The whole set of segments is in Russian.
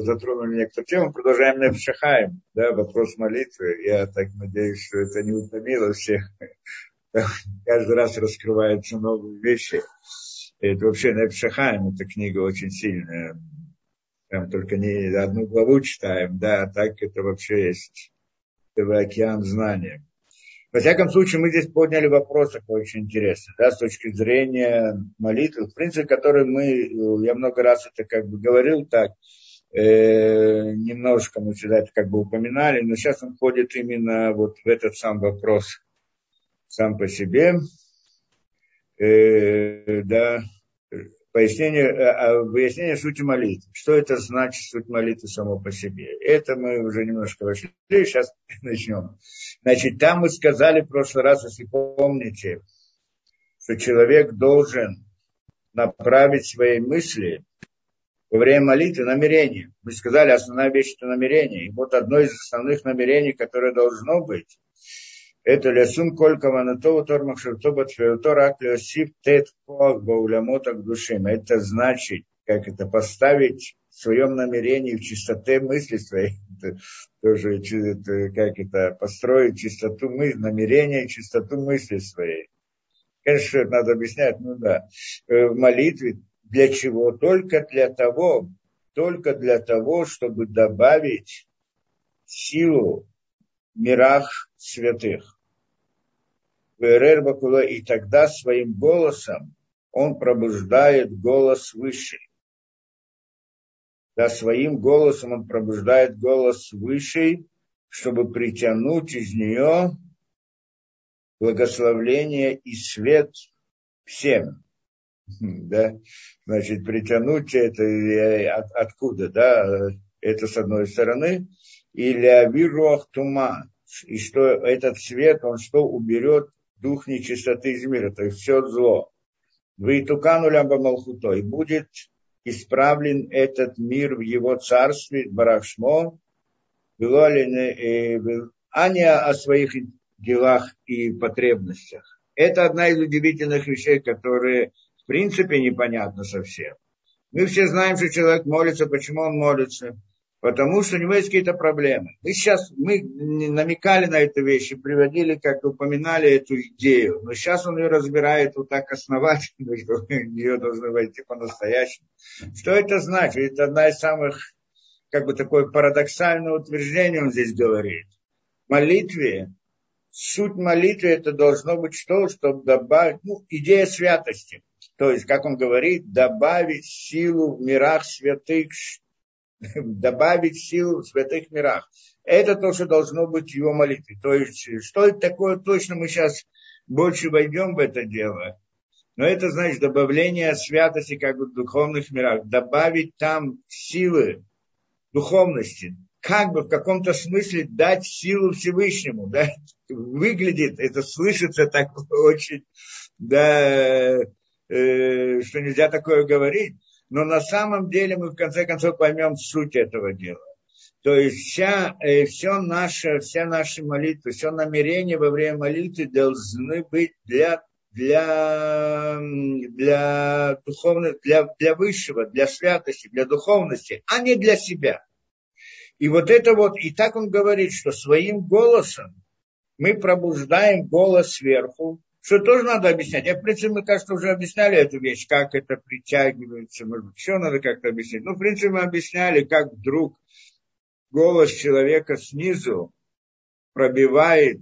затронули некоторые темы. Продолжаем Невшахаем, да, вопрос молитвы. Я так надеюсь, что это не утомило всех. Каждый раз раскрываются новые вещи. Это вообще Невшахаем, эта книга очень сильная. Там только не одну главу читаем, да, а так это вообще есть целый океан знаний. Во всяком случае, мы здесь подняли вопрос такой очень интересный, да, с точки зрения молитвы, в принципе, который мы, я много раз это как бы говорил так, э, немножко мы всегда это как бы упоминали, но сейчас он входит именно вот в этот сам вопрос сам по себе, э, да, пояснение, э, а, выяснение сути молитвы. Что это значит суть молитвы само по себе? Это мы уже немножко вошли, сейчас начнем. Значит, там мы сказали в прошлый раз, если помните, что человек должен направить свои мысли во время молитвы намерение. Мы сказали, основная вещь это намерение. И вот одно из основных намерений, которое должно быть, это лесум колька ванатова тормах шертоба тфеотора клеосиф тет коах баулямотах душим. Это значит, как это поставить в своем намерении, в чистоте мысли своей, это тоже это, как это построить чистоту мысли, намерение, чистоту мысли своей. Конечно, это надо объяснять, ну да. Э, в молитве для чего? Только для того, только для того, чтобы добавить силу мирах святых. И тогда своим голосом он пробуждает голос высший. Да, своим голосом он пробуждает голос высший, чтобы притянуть из нее благословление и свет всем. Да? Значит, притянуть это от, откуда, да? Это с одной стороны и лявируах тума, и что этот свет, он что уберет дух нечистоты из мира, то есть все зло. Вы тукану малхуто, и будет исправлен этот мир в его царстве, Барахшмо, а не о своих делах и потребностях. Это одна из удивительных вещей, которые принципе непонятно совсем. Мы все знаем, что человек молится, почему он молится потому что у него есть какие-то проблемы. Мы сейчас мы намекали на эту вещь и приводили, как упоминали эту идею, но сейчас он ее разбирает вот так основательно, что в нее должны войти по-настоящему. Что это значит? Это одна из самых, как бы такое парадоксальное утверждение он здесь говорит. В молитве, суть молитвы это должно быть что, чтобы добавить, ну, идея святости. То есть, как он говорит, добавить силу в мирах святых, добавить силу в святых мирах. Это то, что должно быть в его молитве. То есть, что это такое точно, мы сейчас больше войдем в это дело. Но это значит добавление святости как в духовных мирах. Добавить там силы духовности. Как бы в каком-то смысле дать силу Всевышнему. Да? Выглядит, это слышится так очень, да, э, что нельзя такое говорить но на самом деле мы в конце концов поймем суть этого дела. То есть вся, э, все наше, вся наши молитвы, все намерения во время молитвы должны быть для, для, для духовного, для, для высшего, для святости, для духовности, а не для себя. И вот это вот, и так он говорит, что своим голосом мы пробуждаем голос сверху, что тоже надо объяснять. Я, в принципе, мы, кажется, уже объясняли эту вещь, как это притягивается, может быть, еще надо как-то объяснить. Ну, в принципе, мы объясняли, как вдруг голос человека снизу пробивает,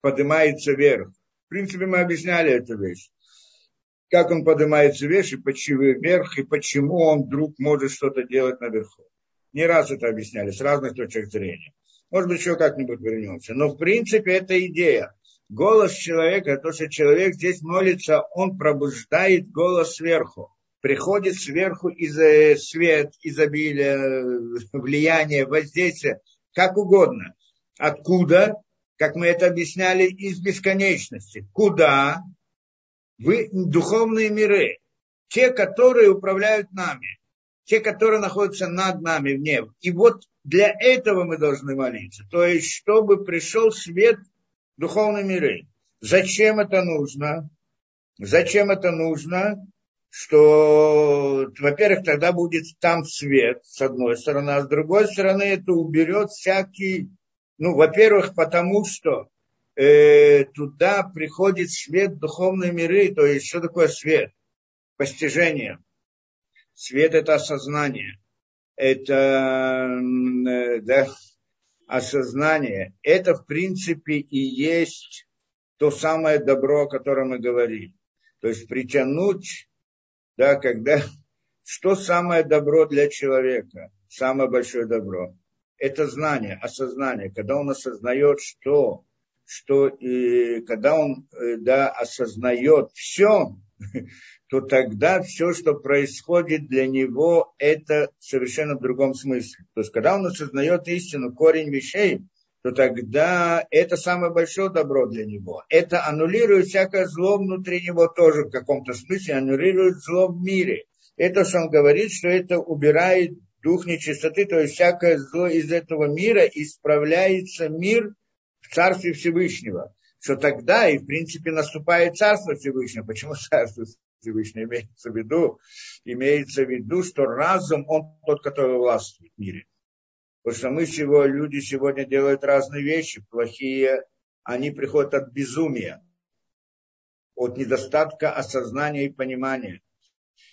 поднимается вверх. В принципе, мы объясняли эту вещь. Как он поднимается вверх и почему, вверх, и почему он вдруг может что-то делать наверху. Не раз это объясняли, с разных точек зрения. Может быть, еще как-нибудь вернемся. Но, в принципе, это идея голос человека, то, что человек здесь молится, он пробуждает голос сверху. Приходит сверху из свет, изобилие, влияние, воздействие, как угодно. Откуда? Как мы это объясняли, из бесконечности. Куда? В духовные миры. Те, которые управляют нами. Те, которые находятся над нами вне. И вот для этого мы должны молиться. То есть, чтобы пришел свет духовные миры. Зачем это нужно? Зачем это нужно? что, во-первых, тогда будет там свет, с одной стороны, а с другой стороны это уберет всякий, ну, во-первых, потому что э, туда приходит свет духовные миры, то есть что такое свет? Постижение. Свет – это осознание. Это э, да, осознание. Это, в принципе, и есть то самое добро, о котором мы говорим. То есть притянуть, да, когда... Что самое добро для человека? Самое большое добро. Это знание, осознание. Когда он осознает, что, что и когда он э, да, осознает все, то тогда все, что происходит для него, это совершенно в другом смысле. То есть, когда он осознает истину, корень вещей, то тогда это самое большое добро для него. Это аннулирует всякое зло внутри него тоже в каком-то смысле, аннулирует зло в мире. Это, что он говорит, что это убирает дух нечистоты, то есть всякое зло из этого мира, исправляется мир в Царстве Всевышнего. Что тогда и, в принципе, наступает Царство Всевышнего. Почему Царство Всевышнего имеется в виду? Имеется в виду, что разум, он тот, который властвует в мире. Потому что мы сегодня, люди сегодня делают разные вещи плохие, они приходят от безумия, от недостатка осознания и понимания.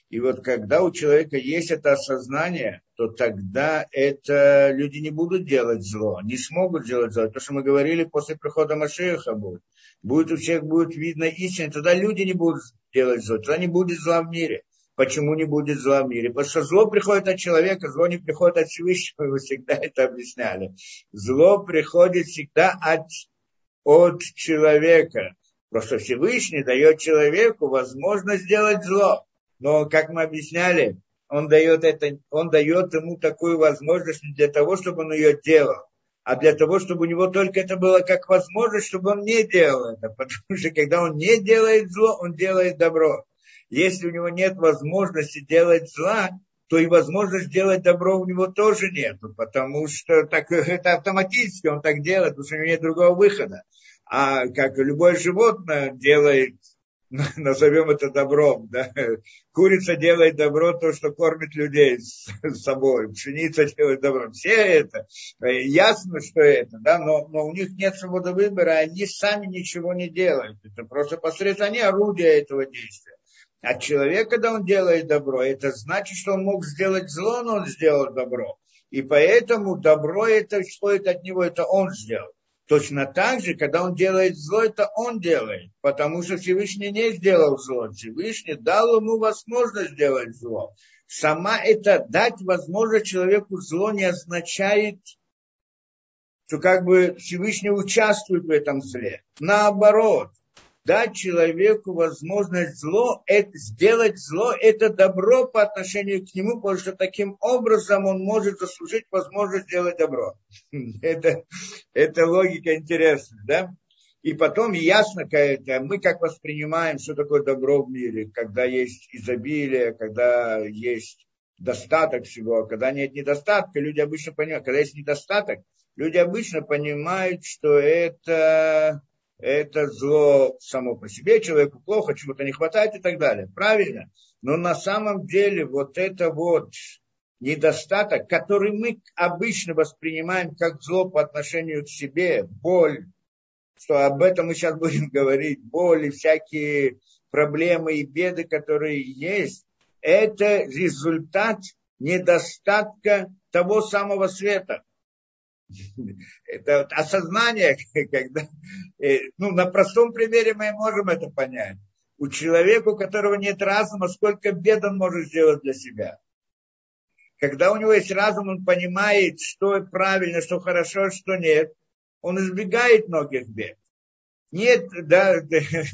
И вот когда у человека есть это осознание, то тогда это люди не будут делать зло, не смогут делать зло. То, что мы говорили после прихода Машеха будет. Будет у всех будет видно истина, тогда люди не будут делать зло, тогда не будет зла в мире. Почему не будет зла в мире? Потому что зло приходит от человека, зло не приходит от Всевышнего, вы всегда это объясняли. Зло приходит всегда от, от человека. Просто Всевышний дает человеку возможность сделать зло. Но, как мы объясняли, он дает, это, он дает ему такую возможность не для того, чтобы он ее делал, а для того, чтобы у него только это было как возможность, чтобы он не делал это. Потому что когда он не делает зло, он делает добро. Если у него нет возможности делать зла, то и возможность делать добро у него тоже нет, потому что так, это автоматически он так делает, потому что у него нет другого выхода. А как любое животное делает, назовем это добром, да? курица делает добро, то, что кормит людей с собой, пшеница делает добро, все это, э, ясно, что это, да? но, но у них нет свободы выбора, они сами ничего не делают, это просто посредством, они орудия этого действия. А человек, когда он делает добро, это значит, что он мог сделать зло, но он сделал добро. И поэтому добро это исходит от него, это он сделал. Точно так же, когда он делает зло, это он делает, потому что Всевышний не сделал зло. Всевышний дал ему возможность сделать зло. Сама это дать возможность человеку зло не означает, что как бы Всевышний участвует в этом зле. Наоборот, дать человеку возможность зло, это, сделать зло, это добро по отношению к нему, потому что таким образом он может заслужить возможность сделать добро. Это, это логика интересная, да? И потом ясно, мы как воспринимаем, что такое добро в мире, когда есть изобилие, когда есть достаток всего, а когда нет недостатка, люди обычно понимают, когда есть недостаток, люди обычно понимают, что это это зло само по себе, человеку плохо, чего-то не хватает и так далее. Правильно? Но на самом деле вот это вот недостаток, который мы обычно воспринимаем как зло по отношению к себе, боль, что об этом мы сейчас будем говорить, боль и всякие проблемы и беды, которые есть, это результат недостатка того самого света. Это вот осознание, когда, э, ну, на простом примере мы можем это понять. У человека, у которого нет разума, сколько бед он может сделать для себя. Когда у него есть разум, он понимает, что правильно, что хорошо, что нет. Он избегает многих бед. Нет, да,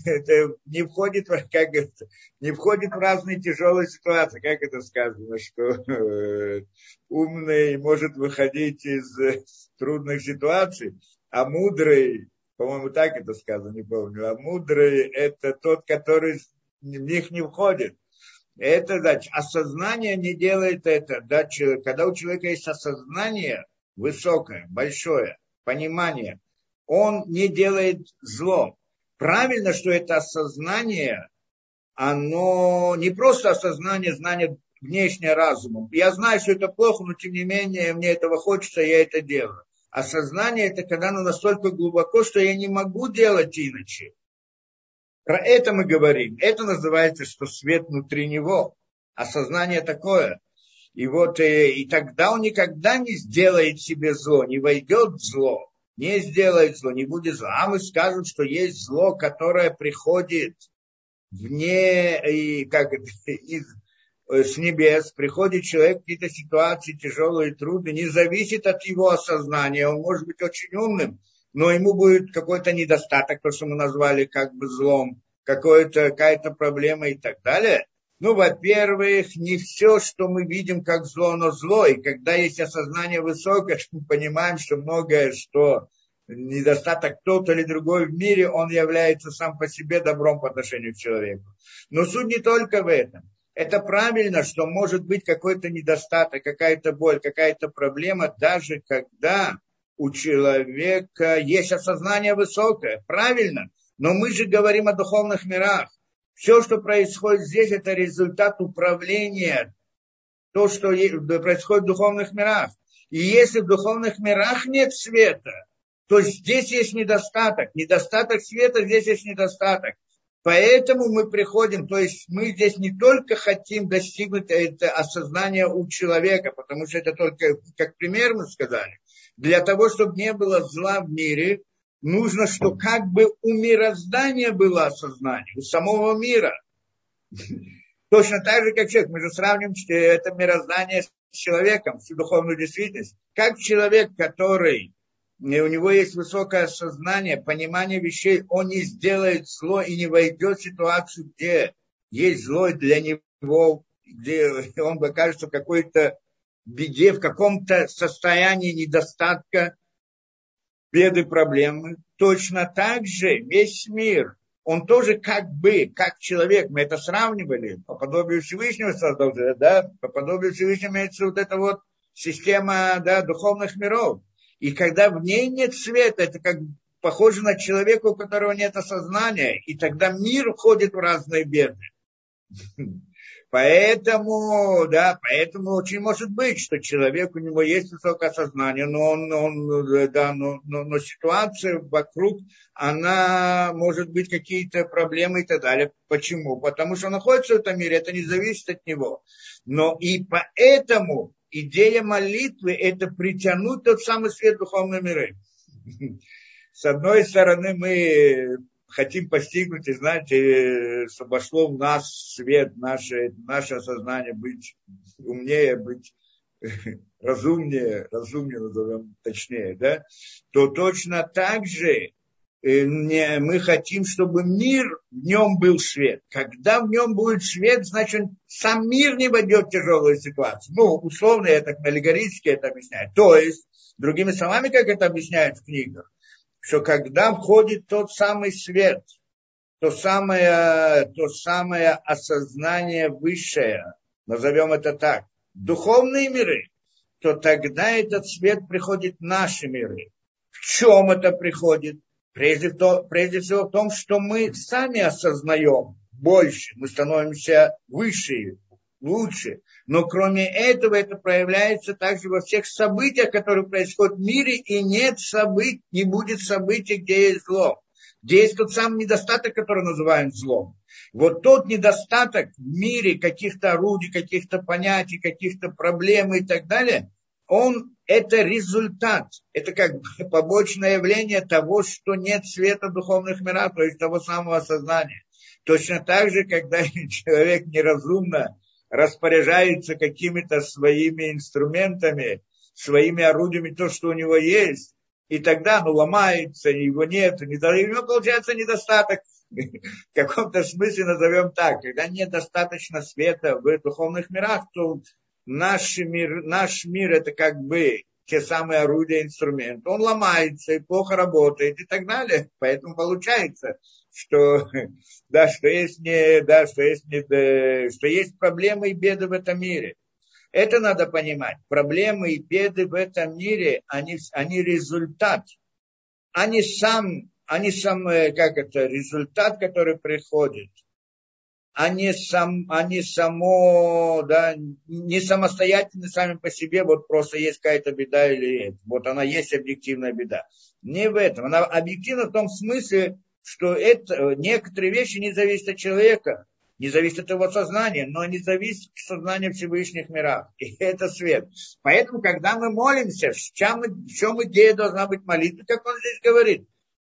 это не входит, как это, не входит в разные тяжелые ситуации, как это сказано, что э, умный может выходить из э, трудных ситуаций, а мудрый, по-моему, так это сказано, не помню, а мудрый это тот, который в них не входит. Это, значит, осознание не делает это. Да, когда у человека есть осознание высокое, большое, понимание – он не делает зло. Правильно, что это осознание, оно не просто осознание, знание внешнее разумом. Я знаю, что это плохо, но тем не менее мне этого хочется, я это делаю. Осознание это когда оно настолько глубоко, что я не могу делать иначе. Про это мы говорим. Это называется, что свет внутри него. Осознание такое. И вот и, и тогда он никогда не сделает себе зло, не войдет в зло, не сделает зло, не будет зло. А мы скажем, что есть зло, которое приходит вне, и как из, э, с небес, приходит человек в какие-то ситуации тяжелые, трудные, не зависит от его осознания, он может быть очень умным, но ему будет какой-то недостаток, то, что мы назвали как бы злом, какая-то проблема и так далее. Ну, во-первых, не все, что мы видим как зло, но зло. И когда есть осознание высокое, мы понимаем, что многое, что недостаток тот или другой в мире, он является сам по себе добром по отношению к человеку. Но суть не только в этом. Это правильно, что может быть какой-то недостаток, какая-то боль, какая-то проблема, даже когда у человека есть осознание высокое. Правильно. Но мы же говорим о духовных мирах. Все, что происходит здесь, это результат управления, то, что происходит в духовных мирах. И если в духовных мирах нет света, то здесь есть недостаток. Недостаток света, здесь есть недостаток. Поэтому мы приходим, то есть мы здесь не только хотим достигнуть это осознания у человека, потому что это только, как пример мы сказали, для того, чтобы не было зла в мире, нужно, что как бы у мироздания было осознание, у самого мира. Точно так же, как человек. Мы же сравним это мироздание с человеком, всю духовную действительность. Как человек, который у него есть высокое сознание, понимание вещей, он не сделает зло и не войдет в ситуацию, где есть зло для него, где он окажется в какой-то беде, в каком-то состоянии недостатка, беды, проблемы. Точно так же весь мир, он тоже как бы, как человек, мы это сравнивали, по подобию Всевышнего создал, да, по подобию Всевышнего имеется вот эта вот система да, духовных миров. И когда в ней нет света, это как похоже на человека, у которого нет осознания, и тогда мир входит в разные беды. Поэтому, да, поэтому очень может быть, что человек, у него есть высокое сознание, но, он, он, да, но, но, но ситуация вокруг, она может быть какие-то проблемы и так далее. Почему? Потому что он находится в этом мире, это не зависит от него. Но и поэтому идея молитвы – это притянуть тот самый свет духовной миры. С одной стороны, мы хотим постигнуть и знать, э, чтобы вошло в нас свет, наше, наше сознание, быть умнее, быть разумнее, разумнее назовем точнее, да, то точно так же э, мы хотим, чтобы мир, в нем был свет. Когда в нем будет свет, значит, сам мир не войдет в тяжелую ситуацию. Ну, условно, я так аллегорически это объясняю. То есть, другими словами, как это объясняют в книгах, что когда входит тот самый свет, то самое, то самое осознание высшее, назовем это так, духовные миры, то тогда этот свет приходит в наши миры. В чем это приходит? Прежде, то, прежде всего в том, что мы сами осознаем больше, мы становимся выше, лучше. Но кроме этого, это проявляется также во всех событиях, которые происходят в мире, и нет событий, не будет событий, где есть зло. Где есть тот самый недостаток, который называем злом. Вот тот недостаток в мире каких-то орудий, каких-то понятий, каких-то проблем и так далее, он это результат, это как побочное явление того, что нет света духовных миров, то есть того самого сознания. Точно так же, когда человек неразумно распоряжается какими-то своими инструментами, своими орудиями, то, что у него есть, и тогда оно ломается, его нет, и у него получается недостаток, в каком-то смысле назовем так, когда недостаточно света в духовных мирах, то наш мир, наш мир это как бы те самые орудия, инструменты, он ломается и плохо работает и так далее. Поэтому получается, что, да, что есть, не, да, что есть, не, что есть проблемы и беды в этом мире. Это надо понимать. Проблемы и беды в этом мире, они, они результат. Они сам, они сам, э, как это, результат, который приходит не, сам, не само, да, не самостоятельно сами по себе, вот просто есть какая-то беда или вот она есть объективная беда. Не в этом. Она объективна в том смысле, что это, некоторые вещи не зависят от человека, не зависит от его сознания, но не зависит от сознания Всевышних мирах. И это свет. Поэтому, когда мы молимся, в чем, в чем идея должна быть молитва, как он здесь говорит?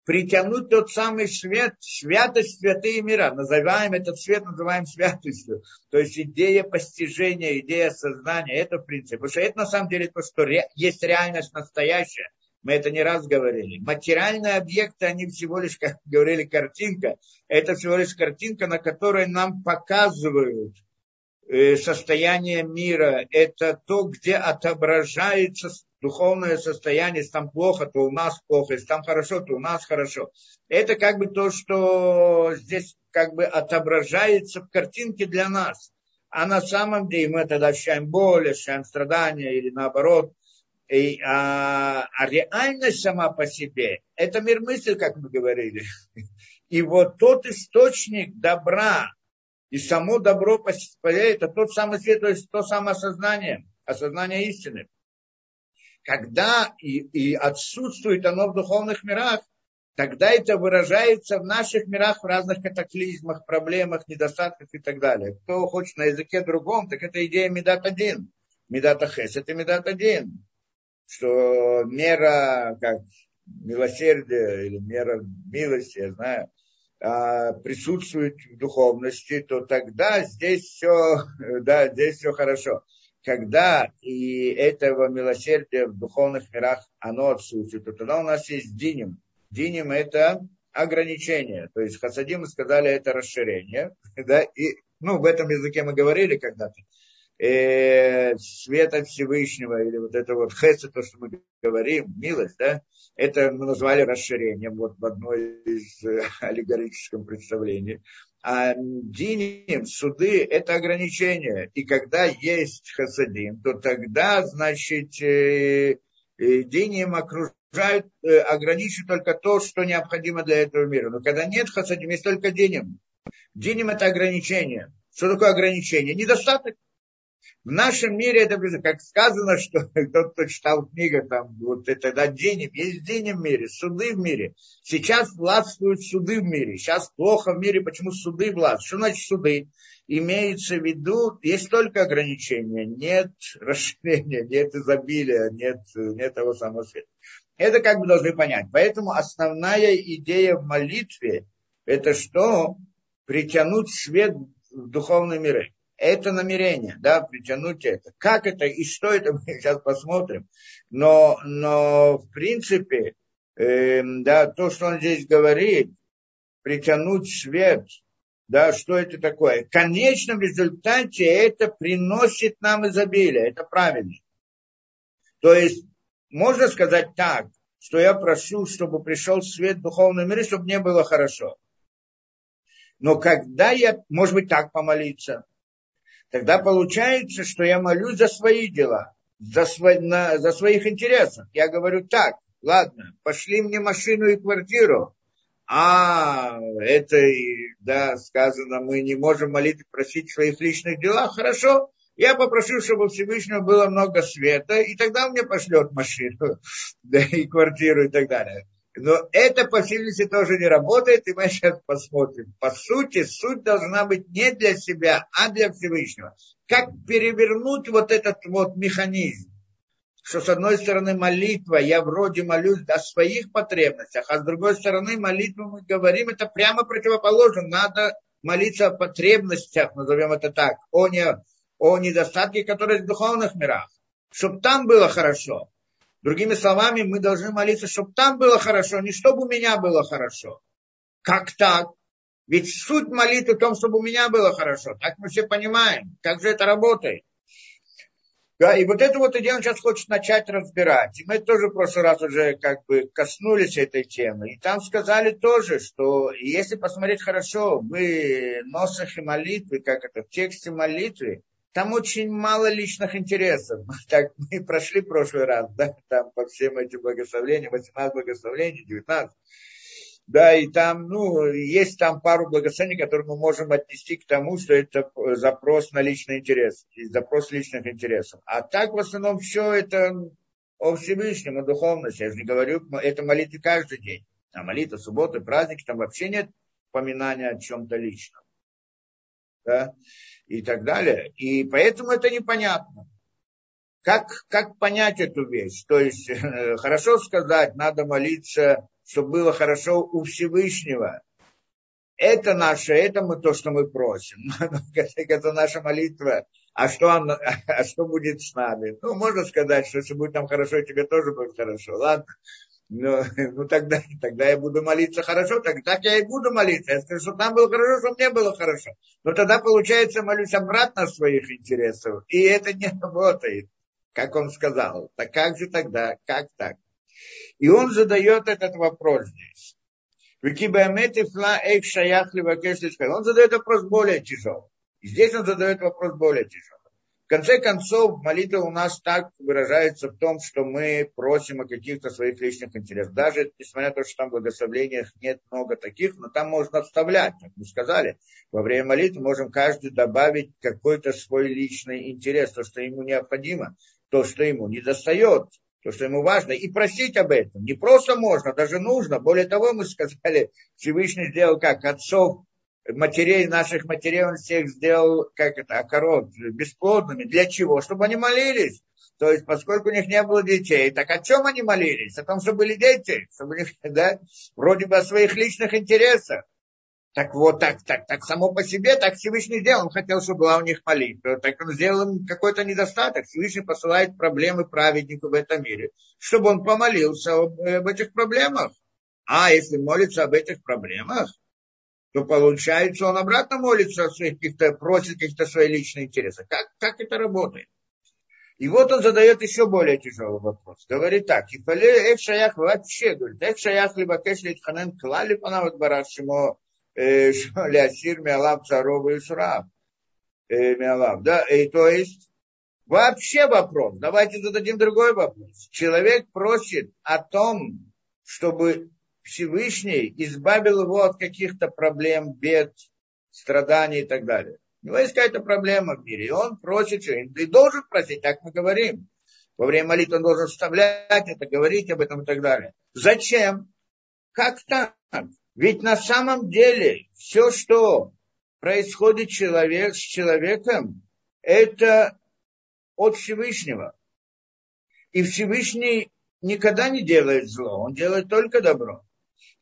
Притянуть тот самый свет, святость святые мира. Называем этот свет, называем святостью. То есть идея постижения, идея сознания, это в принципе. Потому что это на самом деле то, что ре, есть реальность настоящая. Мы это не раз говорили. Материальные объекты, они всего лишь, как говорили, картинка. Это всего лишь картинка, на которой нам показывают э, состояние мира. Это то, где отображается духовное состояние. Если там плохо, то у нас плохо. Если там хорошо, то у нас хорошо. Это как бы то, что здесь как бы отображается в картинке для нас. А на самом деле мы тогда ощущаем боль, ощущаем страдания или наоборот – и, а, а реальность сама по себе – это мир мысли, как мы говорили. И вот тот источник добра, и само добро по себе, это тот самый свет, то есть то самое осознание, осознание истины. Когда и, и отсутствует оно в духовных мирах, тогда это выражается в наших мирах в разных катаклизмах, проблемах, недостатках и так далее. Кто хочет на языке другом, так это идея Медат один. Медат Ахес – это Медат один что мера как милосердия или мера милости, я знаю, а, присутствует в духовности, то тогда здесь все, да, здесь все хорошо. Когда и этого милосердия в духовных мирах оно отсутствует, то тогда у нас есть диним. Диним это ограничение. То есть хасадим сказали это расширение. Да, и, ну, в этом языке мы говорили когда-то э, света Всевышнего, или вот это вот хеса, то, что мы говорим, милость, да, это мы назвали расширением вот в одной из э, аллегорическом представлений. А диним, суды, это ограничение. И когда есть хасадим, то тогда, значит, э, э, диним окружают, э, ограничивают только то, что необходимо для этого мира. Но когда нет хасадим, есть только диним. Диним это ограничение. Что такое ограничение? Недостаток. В нашем мире это, как сказано, что тот, кто читал книгу, там, вот это да, денег, есть денег в мире, суды в мире. Сейчас властвуют суды в мире. Сейчас плохо в мире, почему суды властвуют. Что значит суды? Имеется в виду, есть только ограничения, нет расширения, нет изобилия, нет, нет того самого света. Это как бы должны понять. Поэтому основная идея в молитве, это что? Притянуть свет в духовные миры это намерение, да, притянуть это. Как это и что это, мы сейчас посмотрим. Но, но в принципе, э, да, то, что он здесь говорит, притянуть свет, да, что это такое? В конечном результате это приносит нам изобилие, это правильно. То есть, можно сказать так, что я прошу, чтобы пришел свет в духовном мире, чтобы мне было хорошо. Но когда я, может быть, так помолиться, тогда получается, что я молюсь за свои дела, за, свой, на, за своих интересов. Я говорю так, ладно, пошли мне машину и квартиру. А, это, да, сказано, мы не можем молиться, просить в своих личных делах. Хорошо, я попрошу, чтобы у Всевышнего было много света, и тогда он мне пошлет машину, да, и квартиру и так далее. Но это, по тоже не работает, и мы сейчас посмотрим. По сути, суть должна быть не для себя, а для Всевышнего. Как перевернуть вот этот вот механизм, что с одной стороны молитва, я вроде молюсь о своих потребностях, а с другой стороны молитву мы говорим, это прямо противоположно. Надо молиться о потребностях, назовем это так, о, не, о недостатке, которые в духовных мирах, чтобы там было хорошо. Другими словами, мы должны молиться, чтобы там было хорошо, не чтобы у меня было хорошо. Как так? Ведь суть молитвы в том, чтобы у меня было хорошо. Так мы все понимаем, как же это работает. Да, и вот эту вот идею он сейчас хочет начать разбирать. И мы тоже в прошлый раз уже как бы коснулись этой темы. И там сказали тоже, что если посмотреть хорошо, вы носах и молитвы, как это в тексте молитвы, там очень мало личных интересов. Так мы прошли прошлый раз, да, там по всем этим благословениям, 18 благословений, 19. Да, и там, ну, есть там пару благословений, которые мы можем отнести к тому, что это запрос на личный интерес, запрос личных интересов. А так, в основном, все это о Всевышнем, о духовности. Я же не говорю, это молитвы каждый день. А молитва, субботы, праздники, там вообще нет поминания о чем-то личном. Да? И так далее. И поэтому это непонятно. Как, как понять эту вещь? То есть, хорошо сказать, надо молиться, чтобы было хорошо у Всевышнего. Это наше, это мы то, что мы просим. это наша молитва. А что, он, а что будет с нами? Ну, можно сказать, что если будет там хорошо, тебе тоже будет хорошо. Ладно. Но, ну тогда, тогда я буду молиться хорошо, так, так я и буду молиться. Я скажу, что там было хорошо, что мне было хорошо. Но тогда, получается, молюсь обратно своих интересов. И это не работает как он сказал. Так как же тогда? Как так? И он задает этот вопрос здесь. Он задает вопрос более тяжелый. Здесь он задает вопрос более тяжелый. В конце концов, молитва у нас так выражается в том, что мы просим о каких-то своих личных интересах. Даже несмотря на то, что там в благословлениях нет много таких, но там можно вставлять, как мы сказали. Во время молитвы можем каждый добавить какой-то свой личный интерес, то, что ему необходимо то, что ему не достает, то, что ему важно, и просить об этом. Не просто можно, даже нужно. Более того, мы сказали, Всевышний сделал как отцов, матерей, наших матерей, он всех сделал, как это, окорот, бесплодными. Для чего? Чтобы они молились. То есть, поскольку у них не было детей, так о чем они молились? О том, что были дети, чтобы, да, вроде бы о своих личных интересах. Так вот, так, так, так само по себе, так Всевышний сделал. Он хотел, чтобы была у них молитва. Так он сделал им какой-то недостаток. Всевышний посылает проблемы праведнику в этом мире, чтобы он помолился об, об этих проблемах. А если молится об этих проблемах, то получается, он обратно молится о своих каких-то, просит каких-то своих личных интересов. Как, как это работает? И вот он задает еще более тяжелый вопрос. Говорит так, и эк шаях вообще, говорит, эк шаях либо кэш литханен клали панават бараш шимо Лясир Миалав Царова и Шраб. Миалав, да, и то есть вообще вопрос, давайте зададим другой вопрос. Человек просит о том, чтобы Всевышний избавил его от каких-то проблем, бед, страданий и так далее. У него есть какая-то проблема в мире, и он просит, и должен просить, так мы говорим. Во время молитвы он должен вставлять это, говорить об этом и так далее. Зачем? Как так? Ведь на самом деле все, что происходит человек, с человеком, это от Всевышнего. И Всевышний никогда не делает зло, он делает только добро.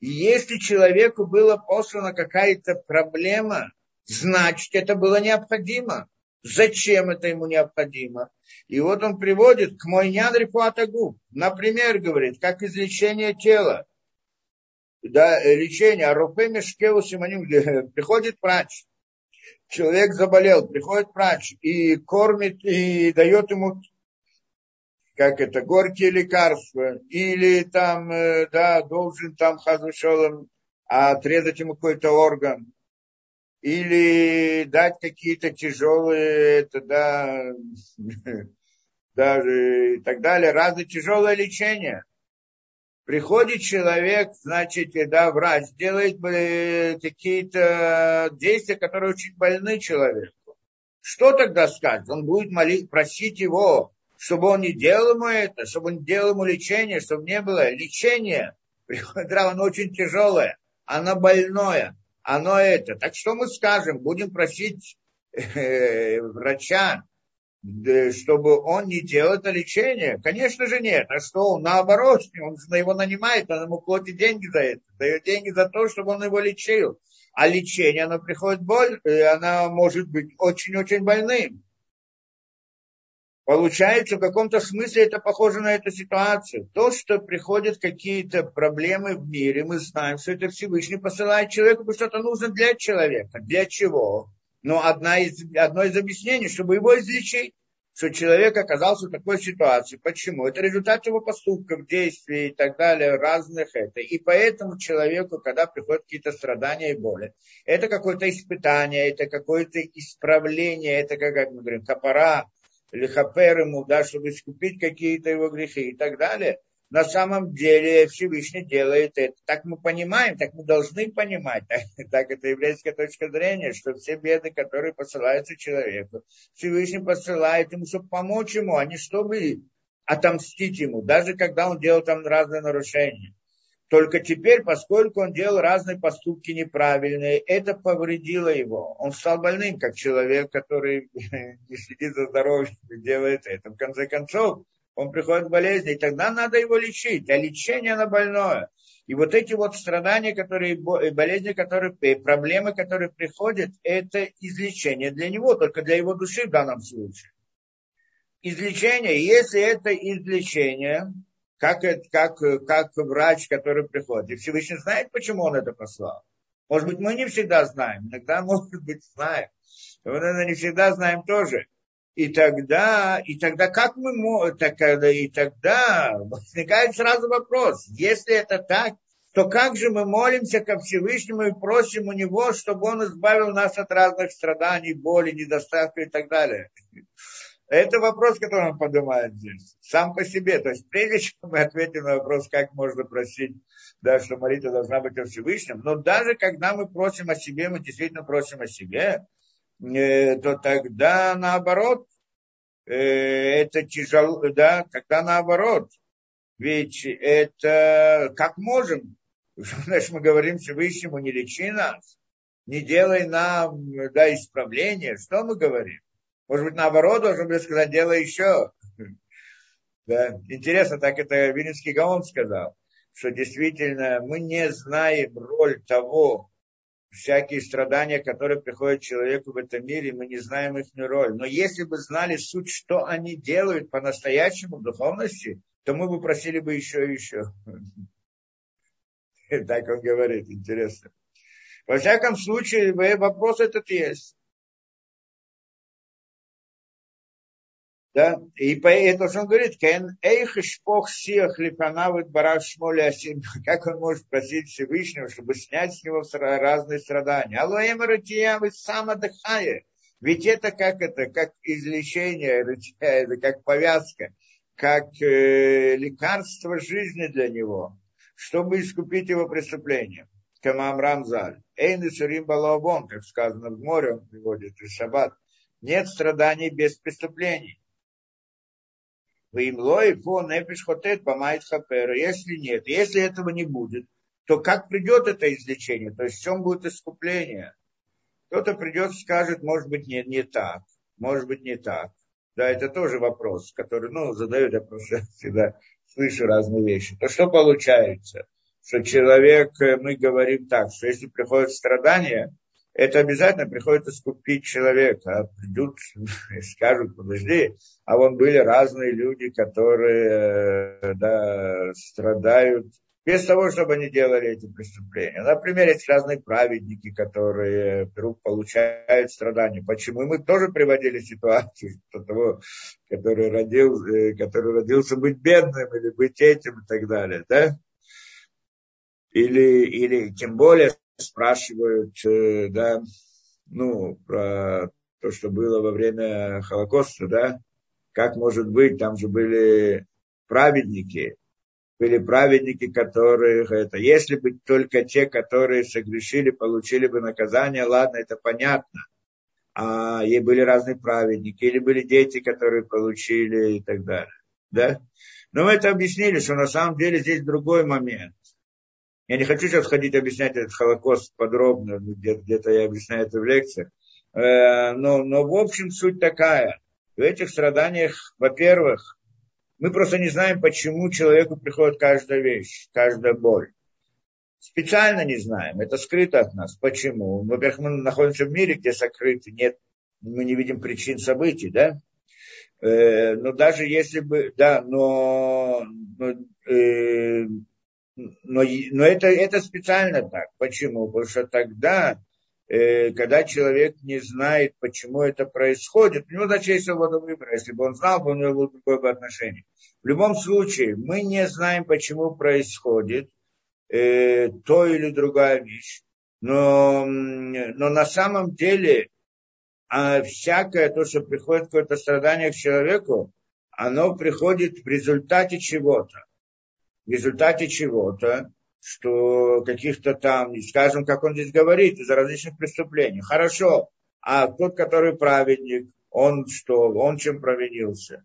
И если человеку была послана какая-то проблема, значит, это было необходимо. Зачем это ему необходимо? И вот он приводит к мой нян рифуатагу. Например, говорит, как излечение тела да, лечение, а руфе мешкеву симоним, приходит врач, человек заболел, приходит врач и кормит, и дает ему, как это, горькие лекарства, или там, э, да, должен там хазушелом отрезать ему какой-то орган, или дать какие-то тяжелые, это, да, даже и так далее, разные тяжелое лечение – Приходит человек, значит, да, врач делает э, какие-то действия, которые очень больны человеку. Что тогда скажет? Он будет молить, просить его, чтобы он не делал ему это, чтобы он делал ему лечение, чтобы не было лечения. Приходит, оно очень тяжелое, оно больное, оно это. Так что мы скажем? Будем просить э, врача, чтобы он не делал это лечение? Конечно же нет. А что, наоборот, он его нанимает, он ему платит деньги за это, дает деньги за то, чтобы он его лечил. А лечение, оно приходит боль, и она может быть очень-очень больным. Получается, в каком-то смысле это похоже на эту ситуацию. То, что приходят какие-то проблемы в мире, мы знаем, что это Всевышний посылает человеку, потому что это нужно для человека. Для чего? Но одна из, одно из объяснений, чтобы его излечить, что человек оказался в такой ситуации. Почему? Это результат его поступков, действий и так далее, разных это. И поэтому человеку, когда приходят какие-то страдания и боли, это какое-то испытание, это какое-то исправление, это, как мы говорим, капара, или хапер ему, да, чтобы искупить какие-то его грехи и так далее. на самом деле Всевышний делает это. Так мы понимаем, так мы должны понимать. Так, так это еврейская точка зрения, что все беды, которые посылаются человеку, Всевышний посылает ему, чтобы помочь ему, а не чтобы отомстить ему, даже когда он делал там разные нарушения. Только теперь, поскольку он делал разные поступки неправильные, это повредило его. Он стал больным, как человек, который не следит за здоровьем делает это. В конце концов, он приходит к болезни, и тогда надо его лечить, а лечение на больное. И вот эти вот страдания, которые, болезни, которые, проблемы, которые приходят, это излечение для него, только для его души в данном случае. Излечение, если это излечение, как, как, как врач, который приходит. И Всевышний знает, почему он это послал. Может быть, мы не всегда знаем, иногда, может быть, знаем. Мы, наверное, не всегда знаем тоже. И тогда, и тогда как мы можем, и тогда возникает сразу вопрос, если это так, то как же мы молимся ко Всевышнему и просим у Него, чтобы Он избавил нас от разных страданий, боли, недостатка и так далее. Это вопрос, который он поднимает здесь, сам по себе. То есть прежде чем мы ответим на вопрос, как можно просить, да, что молитва должна быть о Всевышнем, но даже когда мы просим о себе, мы действительно просим о себе, э, то тогда наоборот, э, это тяжело, да, тогда наоборот. Ведь это как можем, значит, мы говорим Всевышнему, не лечи нас, не делай нам да, исправления, что мы говорим? Может быть, наоборот, должен был сказать, дело еще. Да. Интересно, так это Вилинский Гаон сказал, что действительно мы не знаем роль того, всякие страдания, которые приходят человеку в этом мире, мы не знаем их роль. Но если бы знали суть, что они делают по-настоящему в духовности, то мы бы просили бы еще и еще. Так он говорит, интересно. Во всяком случае, вопрос этот есть. Да? И поэтому он говорит, Кен эйх шпох сиах липанавит бараш шмоли Как он может просить Всевышнего, чтобы снять с него разные страдания? Алоэм ратиям и самодыхая. Ведь это как это, как излечение, это как повязка, как э, лекарство жизни для него, чтобы искупить его преступление. Камам Рамзаль. Эйн и Сурим Балавон, как сказано в море, он приводит из Шаббат. Нет страданий без преступлений. Ваимлой по нефиш хотет помает хапера. Если нет, если этого не будет, то как придет это излечение? То есть в чем будет искупление? Кто-то придет и скажет, может быть, не, не так, может быть, не так. Да, это тоже вопрос, который, ну, задают, я просто всегда слышу разные вещи. То что получается? Что человек, мы говорим так, что если приходят страдания, это обязательно приходится скупить человека. А придут и скажут, подожди, а вон были разные люди, которые да, страдают без того, чтобы они делали эти преступления. Например, есть разные праведники, которые вдруг получают страдания. Почему? Мы тоже приводили ситуацию того, который, родил, э, который родился быть бедным или быть этим и так далее. Да? Или, или тем более спрашивают, э, да, ну, про то, что было во время Холокоста, да, как может быть, там же были праведники, были праведники, которых это, если бы только те, которые согрешили, получили бы наказание, ладно, это понятно. А и были разные праведники, или были дети, которые получили и так далее. Да? Но мы это объяснили, что на самом деле здесь другой момент. Я не хочу сейчас ходить объяснять этот Холокост подробно, ну, где-то я объясняю это в лекциях. Э, но, но в общем суть такая. В этих страданиях, во-первых, мы просто не знаем, почему человеку приходит каждая вещь, каждая боль. Специально не знаем, это скрыто от нас. Почему? Во-первых, мы находимся в мире, где сокрыты, нет, мы не видим причин событий, да? Э, но даже если бы, да, но, но э, но, но это, это специально так. Почему? Потому что тогда, э, когда человек не знает, почему это происходит, у него значит есть свобода выбора. Если бы он знал, бы у него было другое бы отношение. В любом случае, мы не знаем, почему происходит э, то или другая вещь. Но, но на самом деле а всякое то, что приходит какое-то страдание к человеку, оно приходит в результате чего-то. В результате чего-то, что каких-то там, скажем, как он здесь говорит, из-за различных преступлений. Хорошо, а тот, который праведник, он что, он чем провинился?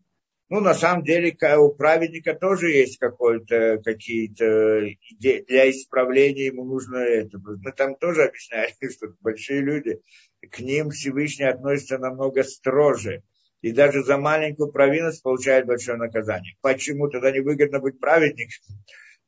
Ну, на самом деле, у праведника тоже есть какой-то, какие-то идеи. Для исправления ему нужно это. Мы там тоже объясняли, что большие люди, к ним Всевышний относится намного строже. И даже за маленькую провинность получает большое наказание. Почему тогда невыгодно быть праведником?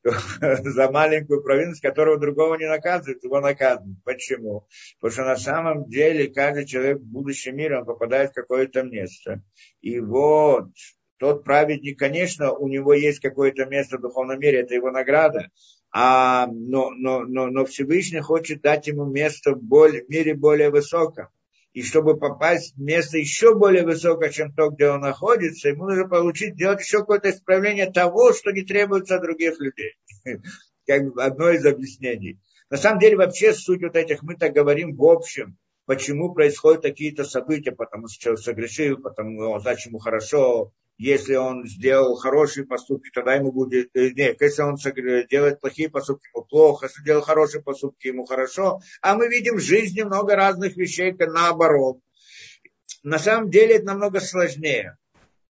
за маленькую провинность, которого другого не наказывают, его наказывают. Почему? Потому что на самом деле каждый человек в будущем мире, он попадает в какое-то место. И вот тот праведник, конечно, у него есть какое-то место в духовном мире, это его награда, а, но, но, но, но Всевышний хочет дать ему место в, более, в мире более высоком. И чтобы попасть в место еще более высокое, чем то, где он находится, ему нужно получить, делать еще какое-то исправление того, что не требуется от других людей. Как одно из объяснений. На самом деле, вообще суть вот этих, мы так говорим в общем, почему происходят такие-то события, потому что человек согрешил, потому значит ему хорошо, если он сделал хорошие поступки, тогда ему будет... Э, нет, если он делает плохие поступки, ему плохо. Если делает хорошие поступки, ему хорошо. А мы видим в жизни много разных вещей, наоборот. На самом деле это намного сложнее.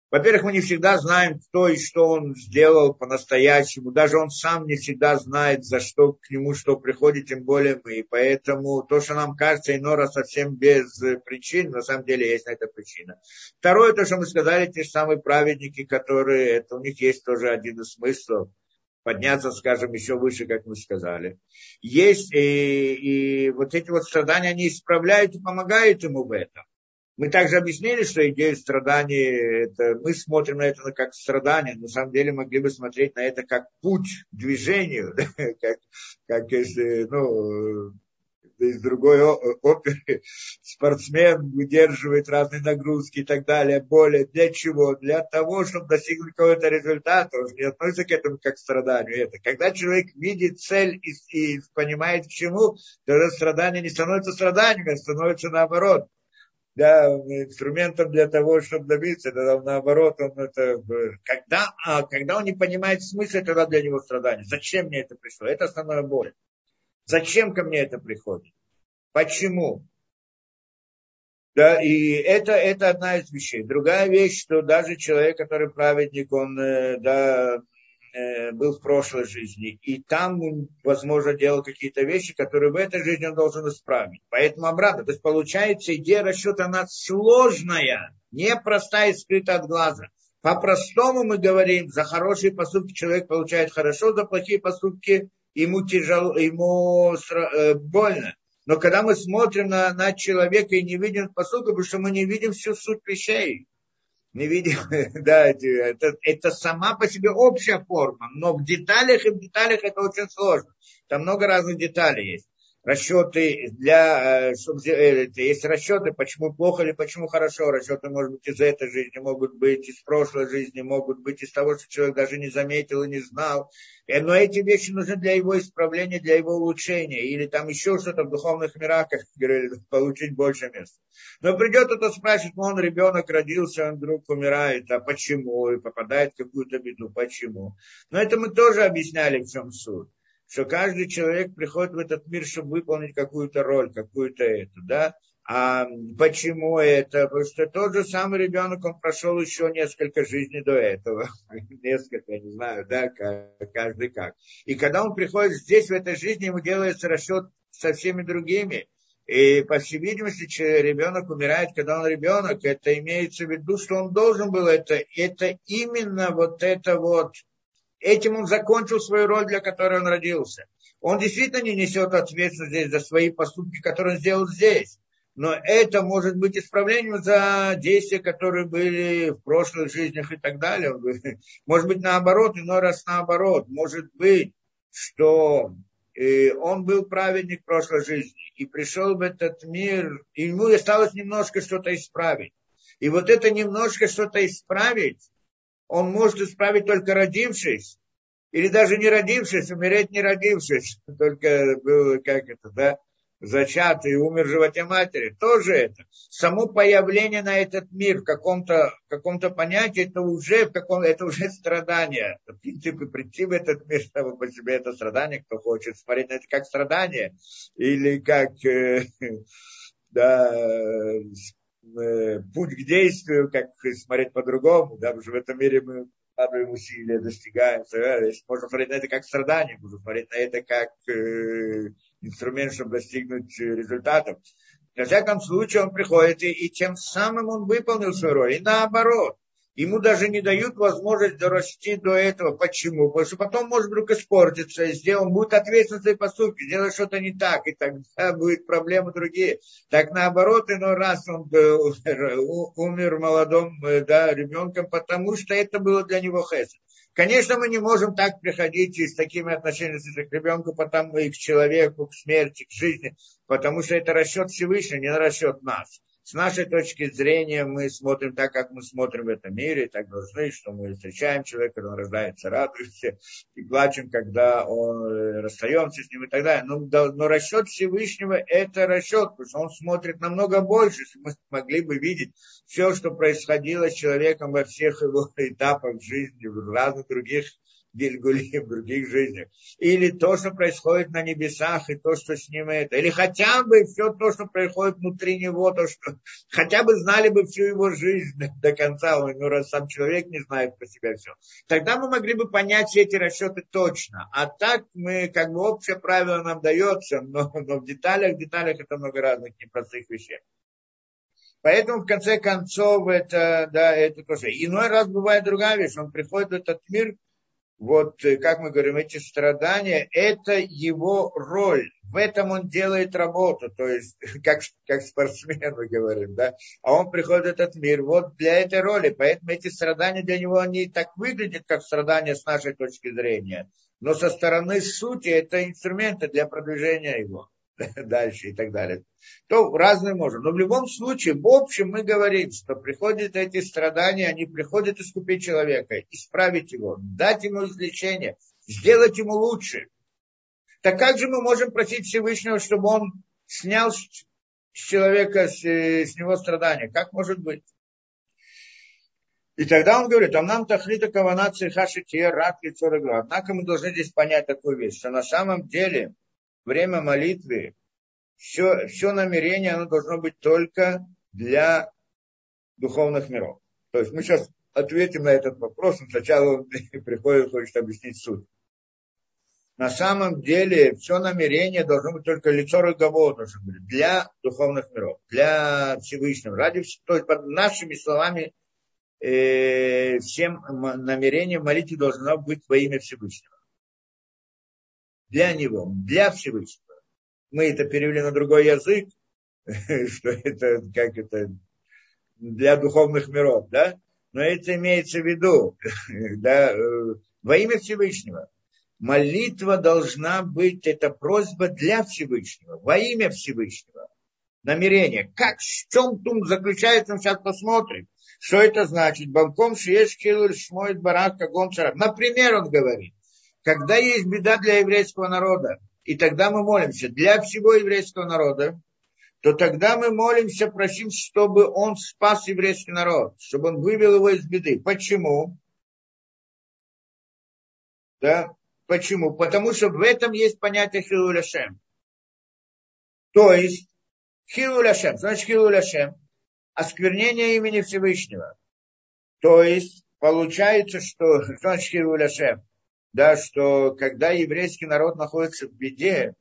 Во-первых, мы не всегда знаем, кто и что он сделал по-настоящему. Даже он сам не всегда знает, за что к нему что приходит, тем более мы. И поэтому то, что нам кажется иной раз совсем без причин, на самом деле есть на это причина. Второе, то, что мы сказали, те же самые праведники, которые, это у них есть тоже один из смыслов подняться, скажем, еще выше, как мы сказали. Есть и, и вот эти вот страдания, они исправляют и помогают ему в этом. Мы также объяснили, что идея страданий, это, мы смотрим на это как страдание, на самом деле могли бы смотреть на это как путь к движению, как, как если, ну, из другой оперы спортсмен выдерживает разные нагрузки и так далее, более. Для чего? Для того, чтобы достигнуть какого-то результата. Он не относится к этому как к страданию. Это. Когда человек видит цель и, и понимает к чему, то это страдание не становится страданием, а становится наоборот да, инструментом для того, чтобы добиться, тогда наоборот, он это, когда, а, когда он не понимает смысл, тогда для него страдание. Зачем мне это пришло? Это основная боль. Зачем ко мне это приходит? Почему? Да, и это, это одна из вещей. Другая вещь, что даже человек, который праведник, он э, да, был в прошлой жизни, и там, возможно, делал какие-то вещи, которые в этой жизни он должен исправить. Поэтому обратно, то есть получается идея расчета, она сложная, непростая и скрыта от глаза. По-простому мы говорим, за хорошие поступки человек получает хорошо, за плохие поступки ему тяжело, ему э, больно. Но когда мы смотрим на, на человека и не видим поступка, потому что мы не видим всю суть вещей, не видим, да, это, это сама по себе общая форма, но в деталях и в деталях это очень сложно. Там много разных деталей есть расчеты для, э, чтобы, э, есть расчеты, почему плохо или почему хорошо. Расчеты, может быть, из этой жизни, могут быть из прошлой жизни, могут быть из того, что человек даже не заметил и не знал. Э, но эти вещи нужны для его исправления, для его улучшения. Или там еще что-то в духовных мирах, как говорили, получить больше места. Но придет кто-то спрашивает, ну, он ребенок родился, он вдруг умирает, а почему? И попадает в какую-то беду, почему? Но это мы тоже объясняли, в чем суть что каждый человек приходит в этот мир, чтобы выполнить какую-то роль, какую-то это, да. А почему это? Потому что тот же самый ребенок, он прошел еще несколько жизней до этого. Несколько, я не знаю, да, каждый как. И когда он приходит здесь, в этой жизни, ему делается расчет со всеми другими. И, по всей видимости, ребенок умирает, когда он ребенок. Это имеется в виду, что он должен был это. Это именно вот это вот Этим он закончил свою роль, для которой он родился. Он действительно не несет ответственность здесь за свои поступки, которые он сделал здесь. Но это может быть исправлением за действия, которые были в прошлых жизнях и так далее. Может быть наоборот, иной раз наоборот. Может быть, что э, он был праведник прошлой жизни и пришел в этот мир, и ему осталось немножко что-то исправить. И вот это немножко что-то исправить, он может исправить только родившись, или даже не родившись, умереть не родившись, только было как это, да, зачат и умер в животе матери, тоже это. Само появление на этот мир в каком-то каком понятии, это уже, в каком, это уже страдание. В принципе, прийти в этот мир, само по себе это страдание, кто хочет смотреть на это как страдание, или как э, да, э, путь к действию, как смотреть по-другому, да, потому что в этом мире мы вкладываем усилия, достигаем. Если можно смотреть на это как страдание, можно смотреть на это как э, инструмент, чтобы достигнуть результатов. Во всяком случае, он приходит, и, и тем самым он выполнил свою роль. И наоборот, ему даже не дают возможность дорасти до этого. Почему? Потому что потом может вдруг испортиться, сделал, будет ответственен за поступки, сделать что-то не так, и тогда будет проблемы другие. Так наоборот, иной раз он умер молодым да, ребенком, потому что это было для него хесед. Конечно, мы не можем так приходить и с такими отношениями к ребенку, потому и к человеку, к смерти, к жизни, потому что это расчет Всевышнего, не на расчет нас с нашей точки зрения мы смотрим так, как мы смотрим в этом мире, так должны, что мы встречаем человека, он рождается, радуемся, и плачем, когда он э, расстаемся с ним и так далее. Но, но расчет Всевышнего – это расчет, потому что он смотрит намного больше, если мы могли бы видеть все, что происходило с человеком во всех его этапах жизни, в разных других Гильгулим, в других жизнях. Или то, что происходит на небесах, и то, что с ним это. Или хотя бы все то, что происходит внутри него, то, что хотя бы знали бы всю его жизнь до конца, ну, раз сам человек не знает про себя все. Тогда мы могли бы понять все эти расчеты точно. А так мы, как бы общее правило нам дается, но, но в деталях, в деталях это много разных непростых вещей. Поэтому, в конце концов, это, да, это тоже. Иной раз бывает другая вещь. Он приходит в этот мир, вот, э, как мы говорим, эти страдания, это его роль. В этом он делает работу, то есть, как, как спортсмен, мы говорим, да. А он приходит в этот мир вот для этой роли. Поэтому эти страдания для него, они так выглядят, как страдания с нашей точки зрения. Но со стороны сути это инструменты для продвижения его. дальше и так далее. То разные можем. Но в любом случае, в общем, мы говорим, что приходят эти страдания, они приходят искупить человека, исправить его, дать ему излечение, сделать ему лучше. Так как же мы можем просить Всевышнего, чтобы он снял с человека, с, с него страдания? Как может быть? И тогда он говорит, а нам тахлита кавана цеха шития рак лицо Однако мы должны здесь понять такую вещь, что на самом деле время молитвы, все, все намерение, оно должно быть только для духовных миров. То есть мы сейчас ответим на этот вопрос, но сначала приходит, хочет объяснить суть. На самом деле все намерение должно быть только лицо разговора для духовных миров, для Всевышнего. Ради, то есть под нашими словами э, всем намерением молитвы должно быть во имя Всевышнего для него, для Всевышнего. Мы это перевели на другой язык, что это, как это, для духовных миров, да? Но это имеется в виду, да, э, во имя Всевышнего. Молитва должна быть, это просьба для Всевышнего, во имя Всевышнего. Намерение. Как, в чем тут заключается, мы сейчас посмотрим. Что это значит? Балком шиеш килуль шмоет барак кагон Например, он говорит, когда есть беда для еврейского народа, и тогда мы молимся для всего еврейского народа, то тогда мы молимся, просим, чтобы он спас еврейский народ, чтобы он вывел его из беды. Почему? Да? Почему? Потому что в этом есть понятие хилуляшем. То есть, хилуляшем, значит хилуляшем, осквернение имени Всевышнего. То есть, получается, что, значит хилуляшем, да, что когда еврейский народ находится в беде,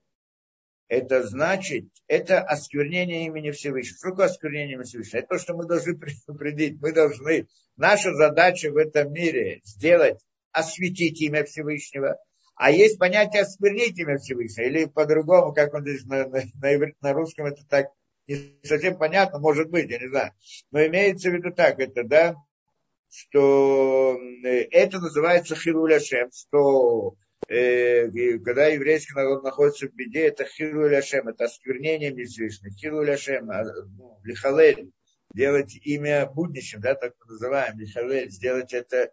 это значит, это осквернение имени Всевышнего. Что такое осквернение имени Всевышнего? Это то, что мы должны предупредить. Мы должны, наша задача в этом мире сделать, осветить имя Всевышнего. А есть понятие осквернить имя Всевышнего. Или по-другому, как он здесь на, на, на, на русском это так не совсем понятно, может быть, я не знаю. Но имеется в виду так, это, да, что это называется хилуляшем, что э, когда еврейский народ находится в беде, это хилуляшем, это осквернение Всевышнего, хилуляшем, а, ну, лихалель, делать имя будничным, да, так мы называем, лихалель, сделать это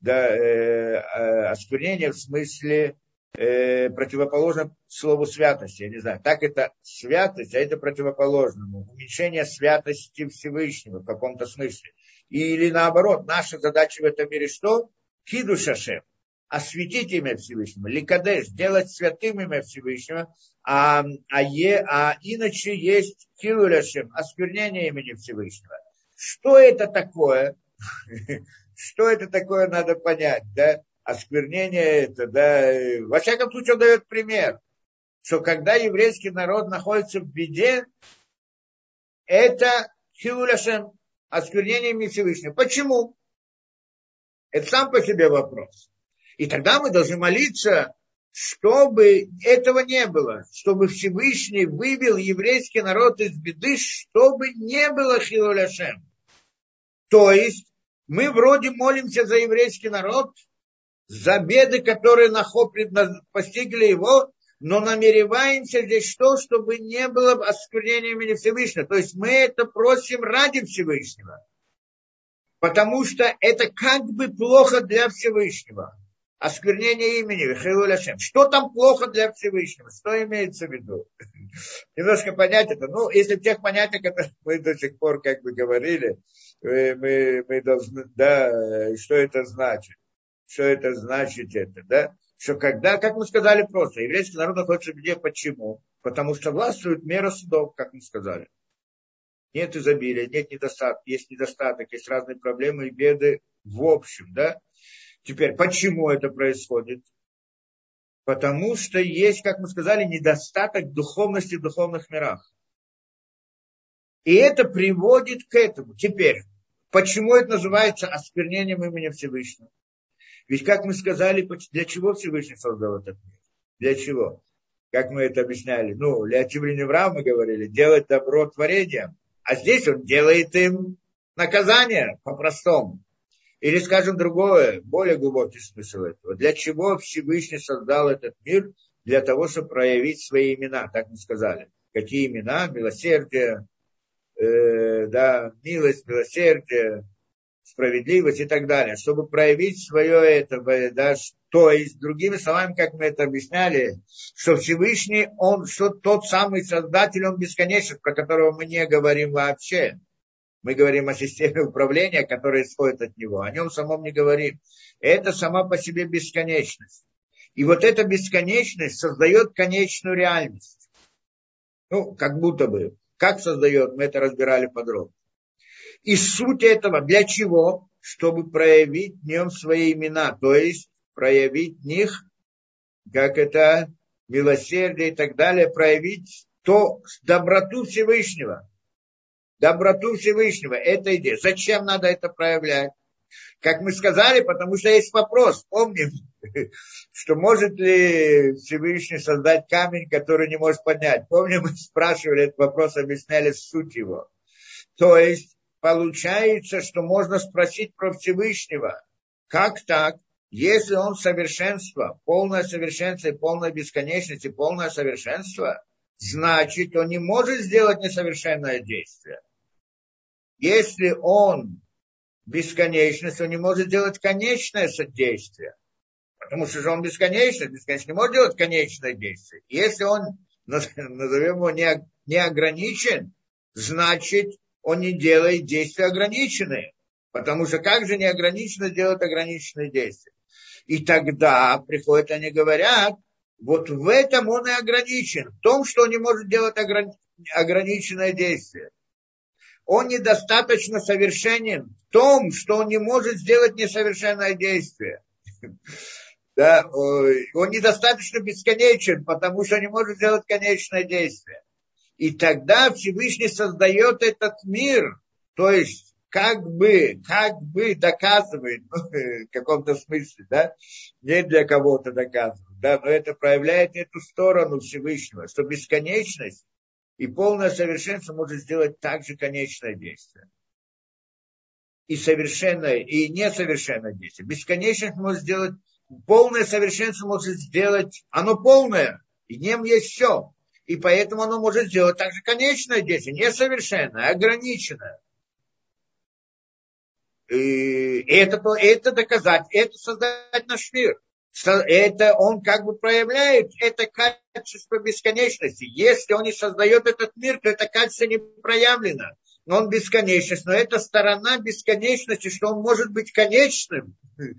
да, э, э, осквернение в смысле э, противоположно слову святости. Я не знаю, так это святость, а это противоположному. Уменьшение святости Всевышнего в каком-то смысле. Или наоборот, наша задача в этом мире что? Хиду Шашем. Осветить имя Всевышнего. Ликадеш, сделать святым имя Всевышнего. А, а, е, а иначе есть Хилу Шашем, осквернение имени Всевышнего. Что это такое? Что это такое, надо понять, да? осквернение это, да, во всяком случае он дает пример, что когда еврейский народ находится в беде, это хилуляшем, осквернение Всевышнего. Почему? Это сам по себе вопрос. И тогда мы должны молиться, чтобы этого не было, чтобы Всевышний вывел еврейский народ из беды, чтобы не было хилуляшем. То есть мы вроде молимся за еврейский народ, за беды, которые постигли его, но намереваемся здесь что, чтобы не было осквернения имени Всевышнего. То есть мы это просим ради Всевышнего. Потому что это как бы плохо для Всевышнего. Осквернение имени Хилуляшем. Что там плохо для Всевышнего? Что имеется в виду? Немножко понять это. Ну, если тех понятиях, которые мы до сих пор как бы говорили, э, мы, мы должны, да, что это значит что это значит это, да? Что когда, как мы сказали просто, еврейский народ находится где, почему? Потому что властвует мера судов, как мы сказали. Нет изобилия, нет недостатка, есть недостаток, есть разные проблемы и беды в общем, да? Теперь, почему это происходит? Потому что есть, как мы сказали, недостаток духовности в духовных мирах. И это приводит к этому. Теперь, почему это называется осквернением имени Всевышнего? Ведь, как мы сказали, для чего Всевышний создал этот мир? Для чего? Как мы это объясняли? Ну, для Тивриневра мы говорили, делать добро творением. А здесь он делает им наказание по-простому. Или, скажем, другое, более глубокий смысл этого. Для чего Всевышний создал этот мир? Для того, чтобы проявить свои имена, так мы сказали. Какие имена? Милосердие, э, да, милость, милосердие, справедливость и так далее, чтобы проявить свое это, да, то есть, другими словами, как мы это объясняли, что Всевышний, он, что тот самый Создатель, он бесконечен, про которого мы не говорим вообще. Мы говорим о системе управления, которая исходит от него. О нем самом не говорим. Это сама по себе бесконечность. И вот эта бесконечность создает конечную реальность. Ну, как будто бы. Как создает, мы это разбирали подробно. И суть этого для чего? Чтобы проявить в нем свои имена, то есть проявить в них, как это, милосердие и так далее, проявить то доброту Всевышнего. Доброту Всевышнего. Это идея. Зачем надо это проявлять? Как мы сказали, потому что есть вопрос. Помним, что может ли Всевышний создать камень, который не может поднять. Помним, мы спрашивали этот вопрос, объясняли суть его. То есть получается, что можно спросить про Всевышнего. Как так? Если он совершенство, полное совершенство и полная бесконечность и полное совершенство, значит, он не может сделать несовершенное действие. Если он бесконечность, он не может делать конечное содействие. Потому что же он бесконечный, бесконечно не может делать конечное действие. Если он, назовем его, не, ограничен, значит, он не делает действия ограниченные. Потому что как же неограниченно делать ограниченные действия? И тогда приходят они говорят, вот в этом он и ограничен, в том, что он не может делать ограниченное действие. Он недостаточно совершенен в том, что он не может сделать несовершенное действие. Да, он недостаточно бесконечен, потому что не может сделать конечное действие. И тогда Всевышний создает этот мир, то есть как бы, как бы доказывает, ну, в каком-то смысле, да, не для кого-то доказывает, да, но это проявляет эту сторону Всевышнего, что бесконечность и полное совершенство может сделать также конечное действие. И совершенное, и несовершенное действие. Бесконечность может сделать, полное совершенство может сделать, оно полное, и в нем есть все и поэтому оно может сделать также конечное действие, несовершенное, ограниченное. И это, это доказать, это создать наш мир. это он как бы проявляет это качество бесконечности. Если он не создает этот мир, то это качество не проявлено. Он бесконечность, но это сторона бесконечности, что он может быть конечным.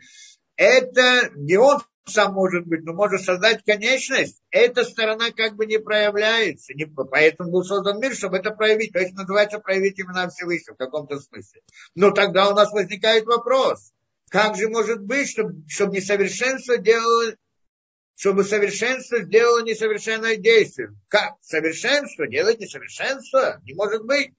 Это не он сам может быть, но может создать конечность. Эта сторона как бы не проявляется. Не, поэтому был создан мир, чтобы это проявить. То есть называется проявить имена Всевышнего в каком-то смысле. Но тогда у нас возникает вопрос как же может быть, чтобы, чтобы несовершенство делало, чтобы совершенство сделало несовершенное действие? Как? Совершенство делает несовершенство? Не может быть.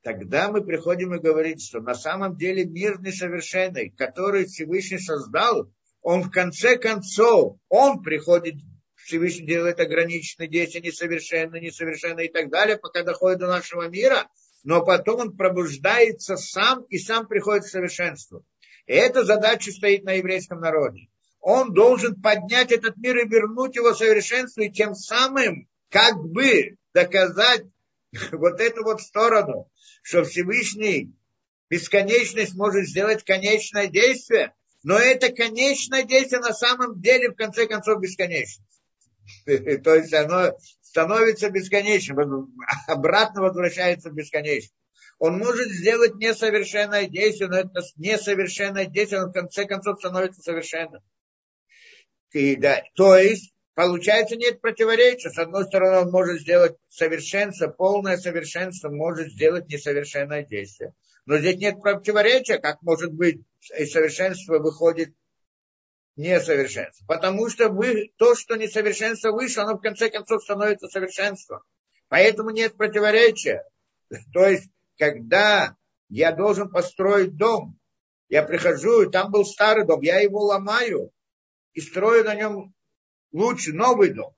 Тогда мы приходим и говорим, что на самом деле мир несовершенный, который Всевышний создал, он в конце концов, он приходит, Всевышний делает ограниченные действия, несовершенные, несовершенные и так далее, пока доходит до нашего мира, но потом он пробуждается сам и сам приходит к совершенству. И эта задача стоит на еврейском народе. Он должен поднять этот мир и вернуть его совершенству, и тем самым как бы доказать вот эту вот сторону, что Всевышний бесконечность может сделать конечное действие, но это конечное действие на самом деле в конце концов бесконечность. То есть оно становится бесконечным, обратно возвращается в бесконечность он может сделать несовершенное действие, но это несовершенное действие, он в конце концов становится совершенным. И, да, то есть, получается, нет противоречия. С одной стороны, он может сделать совершенство, полное совершенство, может сделать несовершенное действие. Но здесь нет противоречия, как может быть из совершенства выходит несовершенство. Потому что вы, то, что несовершенство выше, оно в конце концов становится совершенством. Поэтому нет противоречия. То есть когда я должен построить дом, я прихожу, и там был старый дом, я его ломаю и строю на нем лучше, новый дом.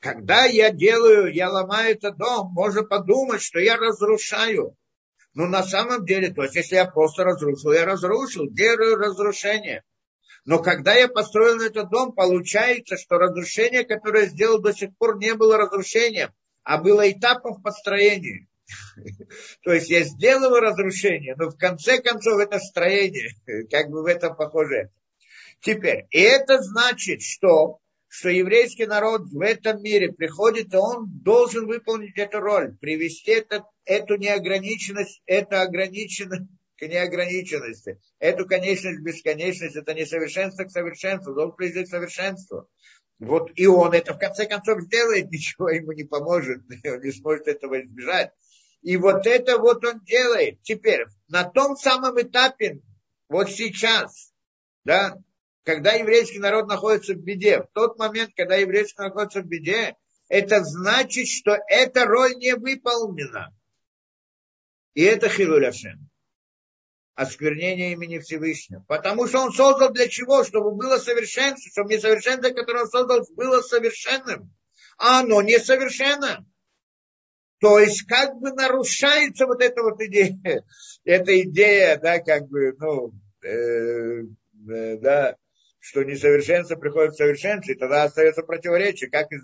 Когда я делаю, я ломаю этот дом, можно подумать, что я разрушаю. Но на самом деле, то есть если я просто разрушил, я разрушил, делаю разрушение. Но когда я построил этот дом, получается, что разрушение, которое я сделал до сих пор, не было разрушением, а было этапом в построении. То есть я сделал разрушение, но в конце концов это строение, как бы в этом похоже. Теперь, и это значит, что, что еврейский народ в этом мире приходит, и он должен выполнить эту роль, привести это, эту неограниченность, это ограниченность к неограниченности, эту конечность, бесконечность, это несовершенство к совершенству, должен привести к совершенству. Вот и он это в конце концов сделает, ничего ему не поможет, он не сможет этого избежать. И вот это вот он делает. Теперь, на том самом этапе, вот сейчас, да, когда еврейский народ находится в беде, в тот момент, когда еврейский народ находится в беде, это значит, что эта роль не выполнена. И это Хилуляшем. Осквернение имени Всевышнего. Потому что он создал для чего? Чтобы было совершенство, чтобы несовершенство, которое он создал, было совершенным. А оно несовершенно. То есть как бы нарушается вот эта вот идея, эта идея, да, как бы, ну, э, э, да, что несовершенство приходит в совершенство, и тогда остается противоречие, как из,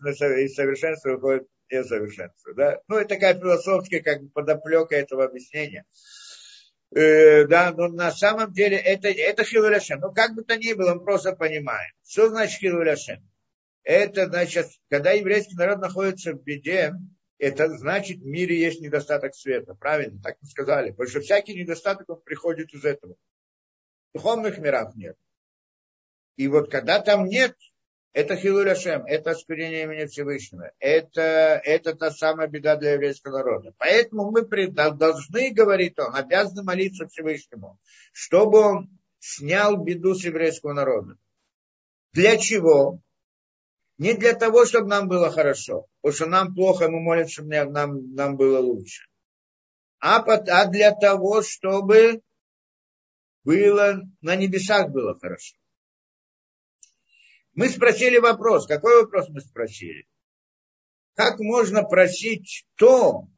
совершенства выходит несовершенство. Да? Ну, это такая философская как бы подоплека этого объяснения. Э, да, но на самом деле это, это Хилуляшем. Ну, как бы то ни было, мы просто понимаем. Что значит Хилуляшем? Это значит, когда еврейский народ находится в беде, это значит, в мире есть недостаток света. Правильно, так мы сказали. Потому что всякий недостаток, он приходит из этого. В духовных мирах нет. И вот когда там нет, это Хилуляшем, это осквернение имени Всевышнего. Это, это та самая беда для еврейского народа. Поэтому мы должны, говорит он, обязаны молиться Всевышнему, чтобы он снял беду с еврейского народа. Для чего? Не для того, чтобы нам было хорошо, потому что нам плохо, мы молимся, чтобы нам, нам было лучше. А, а для того, чтобы было, на небесах было хорошо. Мы спросили вопрос. Какой вопрос мы спросили? Как можно просить то,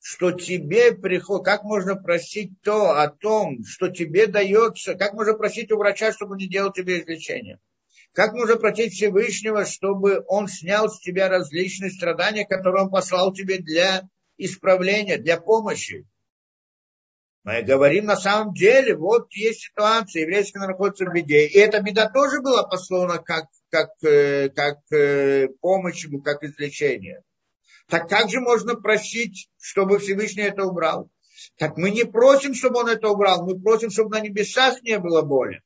что тебе приходит, как можно просить то о том, что тебе дается, как можно просить у врача, чтобы не делал тебе излечение? Как можно просить Всевышнего, чтобы он снял с тебя различные страдания, которые он послал тебе для исправления, для помощи? Мы говорим на самом деле, вот есть ситуация, еврейский находится в беде. И эта беда тоже была послана как, как, э, как э, помощь ему, как излечение. Так как же можно просить, чтобы Всевышний это убрал? Так мы не просим, чтобы он это убрал, мы просим, чтобы на небесах не было боли.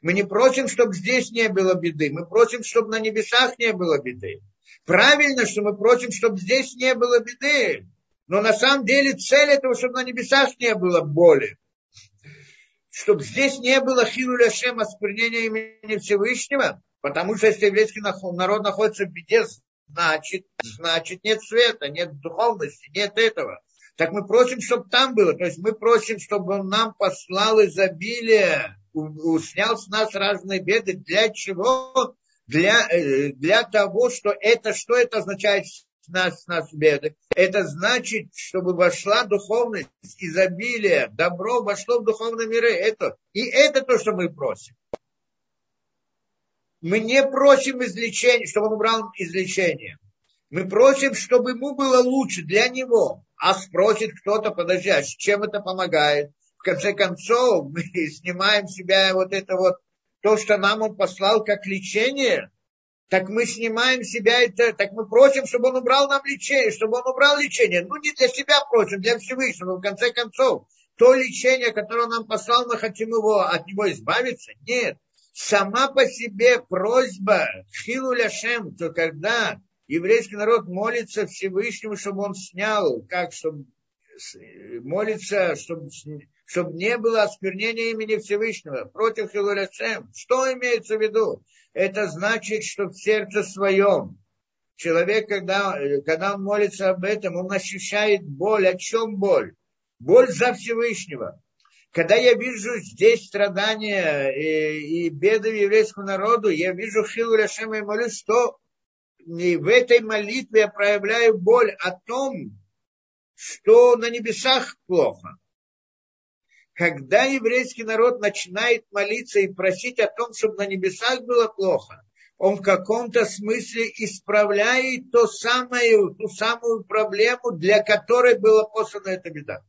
Мы не просим, чтобы здесь не было беды. Мы просим, чтобы на небесах не было беды. Правильно, что мы просим, чтобы здесь не было беды. Но на самом деле цель этого, чтобы на небесах не было боли. Чтобы здесь не было хилуля шем осквернения имени Всевышнего. Потому что если еврейский народ находится в беде, значит, значит нет света, нет духовности, нет этого. Так мы просим, чтобы там было. То есть мы просим, чтобы он нам послал изобилие, снял с нас разные беды. Для чего? Для, э, для того, что это, что это означает нас, с нас беды? Это значит, чтобы вошла духовность, изобилие, добро вошло в духовные миры. Это, и это то, что мы просим. Мы не просим излечения, чтобы он убрал излечение. Мы просим, чтобы ему было лучше для него. А спросит кто-то, подожди, а чем это помогает? В конце концов, мы снимаем с себя вот это вот, то, что нам он послал как лечение, так мы снимаем себя это, так мы просим, чтобы он убрал нам лечение, чтобы он убрал лечение. Ну, не для себя просим, для Всевышнего, в конце концов. То лечение, которое он нам послал, мы хотим его, от него избавиться? Нет. Сама по себе просьба, хилу ляшем, то когда еврейский народ молится Всевышнему, чтобы он снял, как, чтобы молится, чтобы, чтобы не было осквернения имени Всевышнего против Хилуляшем. Что имеется в виду? Это значит, что в сердце своем человек, когда, когда он молится об этом, он ощущает боль. О чем боль? Боль за Всевышнего. Когда я вижу здесь страдания и, и беды еврейскому народу, я вижу Хилу Ляшема и молюсь, что и в этой молитве я проявляю боль о том, что на небесах плохо. Когда еврейский народ начинает молиться и просить о том, чтобы на небесах было плохо, он в каком-то смысле исправляет то самое, ту самую проблему, для которой была послана эта беда.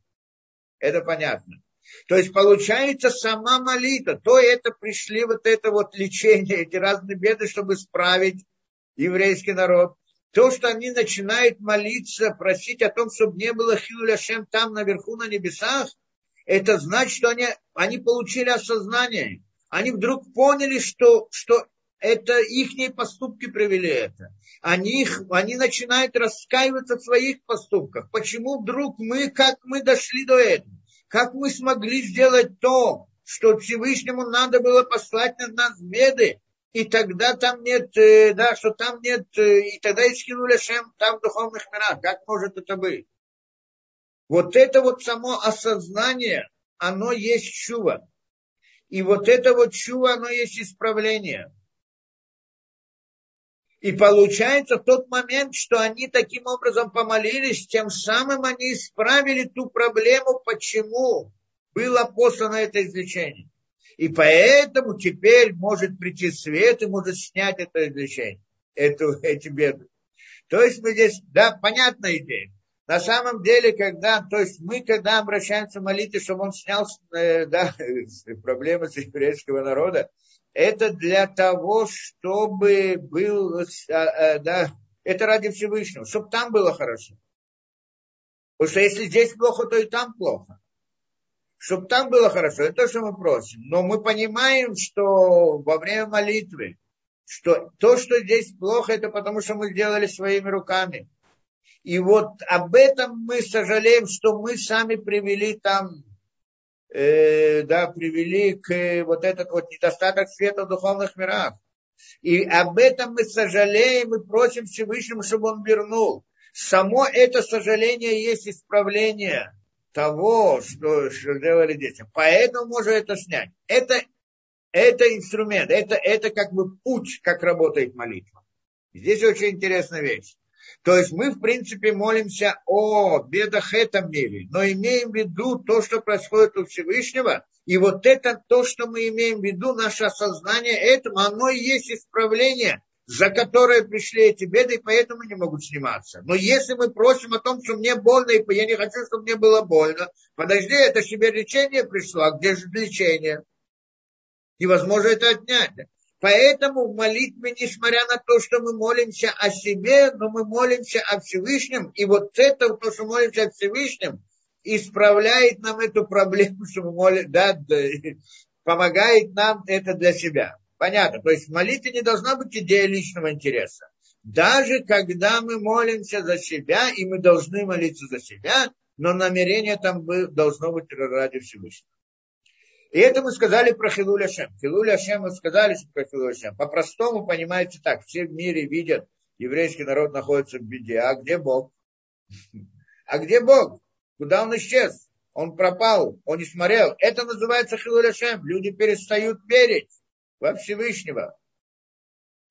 Это понятно. То есть получается сама молитва, то это пришли вот это вот лечение, эти разные беды, чтобы исправить еврейский народ, то, что они начинают молиться, просить о том, чтобы не было хилуля шем там наверху на небесах, это значит, что они, они получили осознание. Они вдруг поняли, что, что это их поступки привели это. Они, их, они начинают раскаиваться в своих поступках. Почему вдруг мы, как мы дошли до этого? Как мы смогли сделать то, что Всевышнему надо было послать на нас беды, и тогда там нет, э, да, что там нет, э, и тогда и скинули Шем там духовных мирах. Как может это быть? Вот это вот само осознание, оно есть чува. И вот это вот чува, оно есть исправление. И получается в тот момент, что они таким образом помолились, тем самым они исправили ту проблему, почему было послано это излечение. И поэтому теперь может прийти свет и может снять это излечение, эту, эти беды. То есть мы здесь, да, понятная идея. На самом деле, когда, то есть мы, когда обращаемся в молитве, чтобы он снял э, да, проблемы с еврейского народа, это для того, чтобы был, э, э, да, это ради Всевышнего, чтобы там было хорошо. Потому что если здесь плохо, то и там плохо чтобы там было хорошо. Это то, что мы просим. Но мы понимаем, что во время молитвы, что то, что здесь плохо, это потому, что мы сделали своими руками. И вот об этом мы сожалеем, что мы сами привели там, э, да, привели к э, вот этот вот недостаток света в духовных мирах. И об этом мы сожалеем и просим Всевышнему, чтобы он вернул. Само это сожаление есть исправление того, что, что делали дети. Поэтому можно это снять. Это, это инструмент, это, это как бы путь, как работает молитва. Здесь очень интересная вещь. То есть мы, в принципе, молимся о бедах этом мире, но имеем в виду то, что происходит у Всевышнего, и вот это то, что мы имеем в виду, наше осознание этому, оно и есть исправление за которые пришли эти беды, и поэтому не могут сниматься. Но если мы просим о том, что мне больно, и я не хочу, чтобы мне было больно, подожди, это себе лечение пришло, а где же лечение? Невозможно это отнять. Поэтому в молитве, несмотря на то, что мы молимся о себе, но мы молимся о Всевышнем, и вот это, то, что молимся о Всевышнем, исправляет нам эту проблему, что мы молим, да, помогает нам это для себя. Понятно. То есть в молитве не должна быть идея личного интереса. Даже когда мы молимся за себя, и мы должны молиться за себя, но намерение там должно быть ради Всевышнего. И это мы сказали про Хилуля Шем. Хилуля Шем мы сказали про Хилуля Шем. По-простому понимаете так. Все в мире видят, еврейский народ находится в беде. А где Бог? А где Бог? Куда он исчез? Он пропал, он не смотрел. Это называется Хилуля Шем. Люди перестают верить во Всевышнего.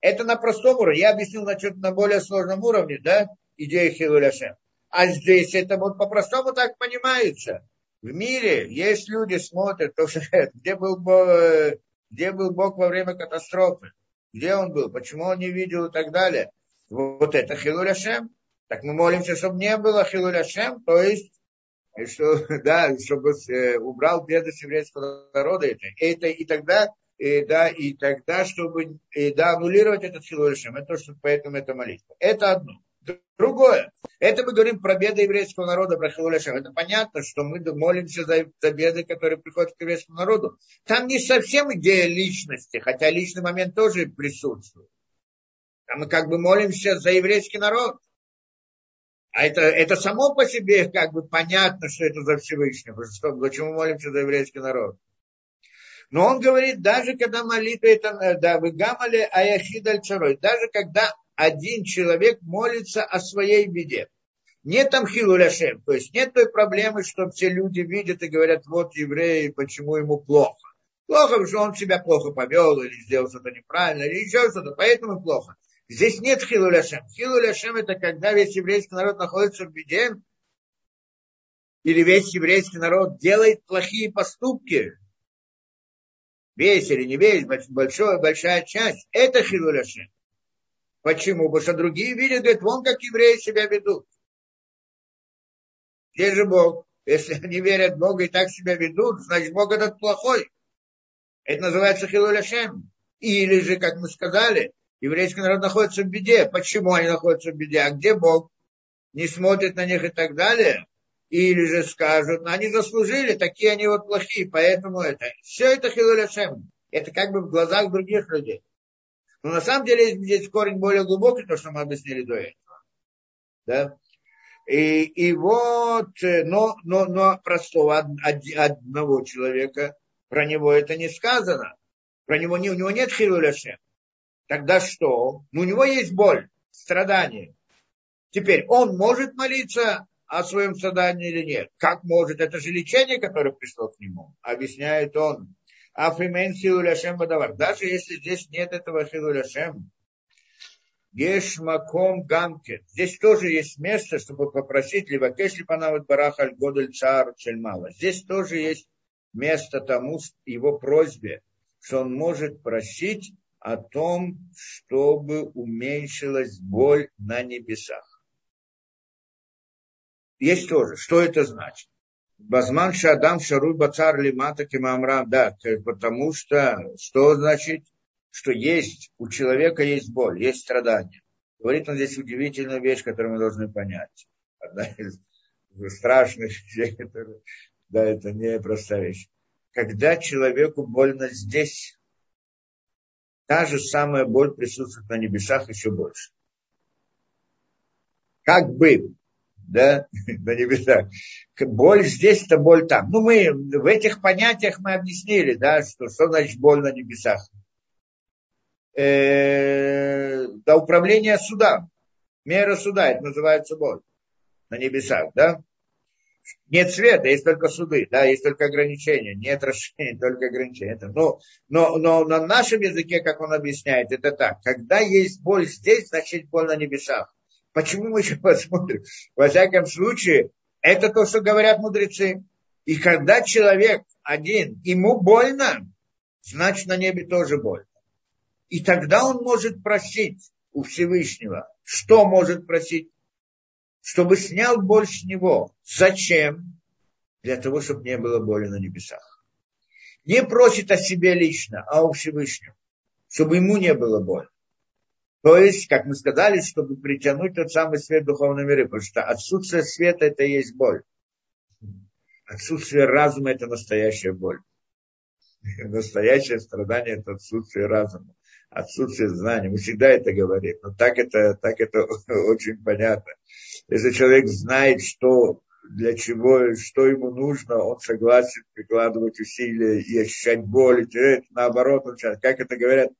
Это на простом уровне. Я объяснил на, на более сложном уровне, да, идея Хилуля Шем. А здесь это вот по-простому так понимается в мире есть люди, смотрят, то, что, где, был где был Бог во время катастрофы, где он был, почему он не видел и так далее. Вот это Хилуль Ашем. Так мы молимся, чтобы не было Хилуль Ашем, то есть, что, да, чтобы э, убрал бедность еврейского народа. Это, это и тогда, и, да, и тогда, чтобы и, да, аннулировать этот Хилуль Ашем. Это то, что поэтому это молитва. Это одно. Другое. Это мы говорим про беды еврейского народа, про Хилуляшем. Это понятно, что мы молимся за, за беды, которые приходят к еврейскому народу. Там не совсем идея личности, хотя личный момент тоже присутствует. Там мы как бы молимся за еврейский народ. А это, это само по себе как бы понятно, что это за Всевышнего. Что, почему молимся за еврейский народ. Но он говорит, даже когда молитва это, да, вы гамали аяхид аль даже когда один человек молится о своей беде. Нет там хилуляшем, то есть нет той проблемы, что все люди видят и говорят, вот евреи, почему ему плохо. Плохо, потому что он себя плохо повел, или сделал что-то неправильно, или еще что-то, поэтому плохо. Здесь нет хилуляшем. Хилуляшем это когда весь еврейский народ находится в беде, или весь еврейский народ делает плохие поступки, весь или не весь, большой, большая часть, это хилуляшем. Почему? Потому что другие видят, говорят, вон как евреи себя ведут. Где же Бог? Если они верят в Бога и так себя ведут, значит Бог этот плохой. Это называется хилуляшем. Или же, как мы сказали, еврейский народ находится в беде. Почему они находятся в беде? А где Бог? Не смотрит на них и так далее. Или же скажут, ну, они заслужили, такие они вот плохие, поэтому это. Все это хилуляшем. Это как бы в глазах других людей. Но на самом деле здесь корень более глубокий, то, что мы объяснили до этого. Да? И, и вот, э, но, но, но простого одного человека, про него это не сказано. Про него не, у него нет хилуляшем. Тогда что? Ну, у него есть боль, страдание. Теперь он может молиться о своем страдании или нет? Как может? Это же лечение, которое пришло к нему. Объясняет он. Афимен хилуляшем бадавар. Даже если здесь нет этого хилуляшем, Еш маком гамкет. Здесь тоже есть место, чтобы попросить либо кешли панават барах аль годель цар чельмала. Здесь тоже есть место тому, его просьбе, что он может просить о том, чтобы уменьшилась боль на небесах. Есть тоже. Что это значит? Базман Шадам Шаруй Бацар Лимата Кимамрам, да, потому что, что значит, что есть, у человека есть боль, есть страдания. Говорит он здесь удивительную вещь, которую мы должны понять. Одна из страшных вещей, которые, да, это не простая вещь. Когда человеку больно здесь, та же самая боль присутствует на небесах еще больше. Как бы да, на небесах. Боль здесь, это боль там. Ну, мы в этих понятиях мы объяснили, да, что, что значит боль на небесах. Э, до управления суда. Мера суда, это называется боль на небесах, да. Нет света, есть только суды, да, есть только ограничения, нет расширения, только ограничения. Это, но, но, но на нашем языке, как он объясняет, это так. Когда есть боль здесь, значит боль на небесах. Почему мы еще посмотрим? Во всяком случае, это то, что говорят мудрецы. И когда человек один, ему больно, значит на небе тоже больно. И тогда он может просить у Всевышнего. Что может просить? Чтобы снял боль с него. Зачем? Для того, чтобы не было боли на небесах. Не просит о себе лично, а о Всевышнем. Чтобы ему не было боли. То есть, как мы сказали, чтобы притянуть тот самый свет духовного мира, потому что отсутствие света – это и есть боль. Отсутствие разума – это настоящая боль. Настоящее страдание – это отсутствие разума, отсутствие знаний. Мы всегда это говорим, но так это, так это очень понятно. Если человек знает, что для чего, что ему нужно, он согласен прикладывать усилия и ощущать боль. И наоборот, он сейчас, как это говорят,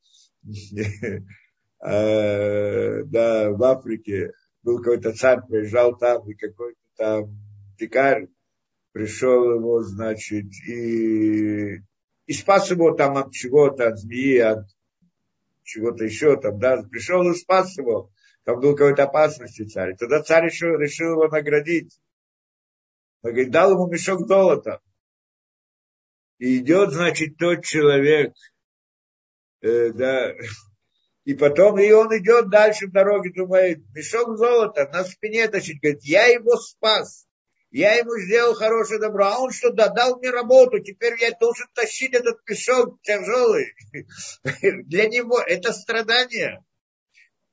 да, в Африке был какой-то царь, приезжал там, и какой-то там дикарь пришел его, значит, и, и спас его там от чего-то, от змеи, от чего-то еще там, да, пришел и спас его. Там был какой-то опасности царь. Тогда царь еще решил его наградить. Он говорит, дал ему мешок золота. И идет, значит, тот человек, э, да, и потом, и он идет дальше в дороге, думает, мешок золота на спине тащит, говорит, я его спас, я ему сделал хорошее добро, а он что, да, дал мне работу, теперь я должен тащить этот мешок тяжелый. Для него это страдание.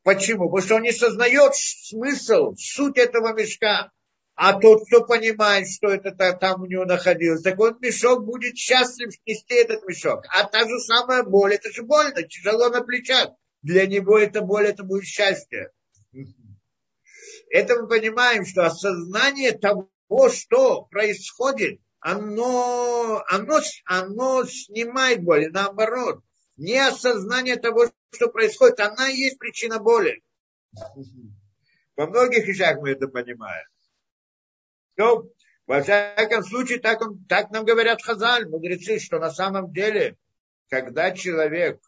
Почему? Потому что он не сознает смысл, суть этого мешка. А тот, кто понимает, что это там у него находилось, так он мешок будет счастлив нести этот мешок. А та же самая боль, это же больно, тяжело на плечах для него это боль, это будет счастье. Это мы понимаем, что осознание того, что происходит, оно, оно, оно снимает боль, наоборот. Не осознание того, что происходит, она и есть причина боли. Во многих вещах мы это понимаем. Но, во всяком случае, так, он, так нам говорят хазаль, мудрецы, что на самом деле, когда человек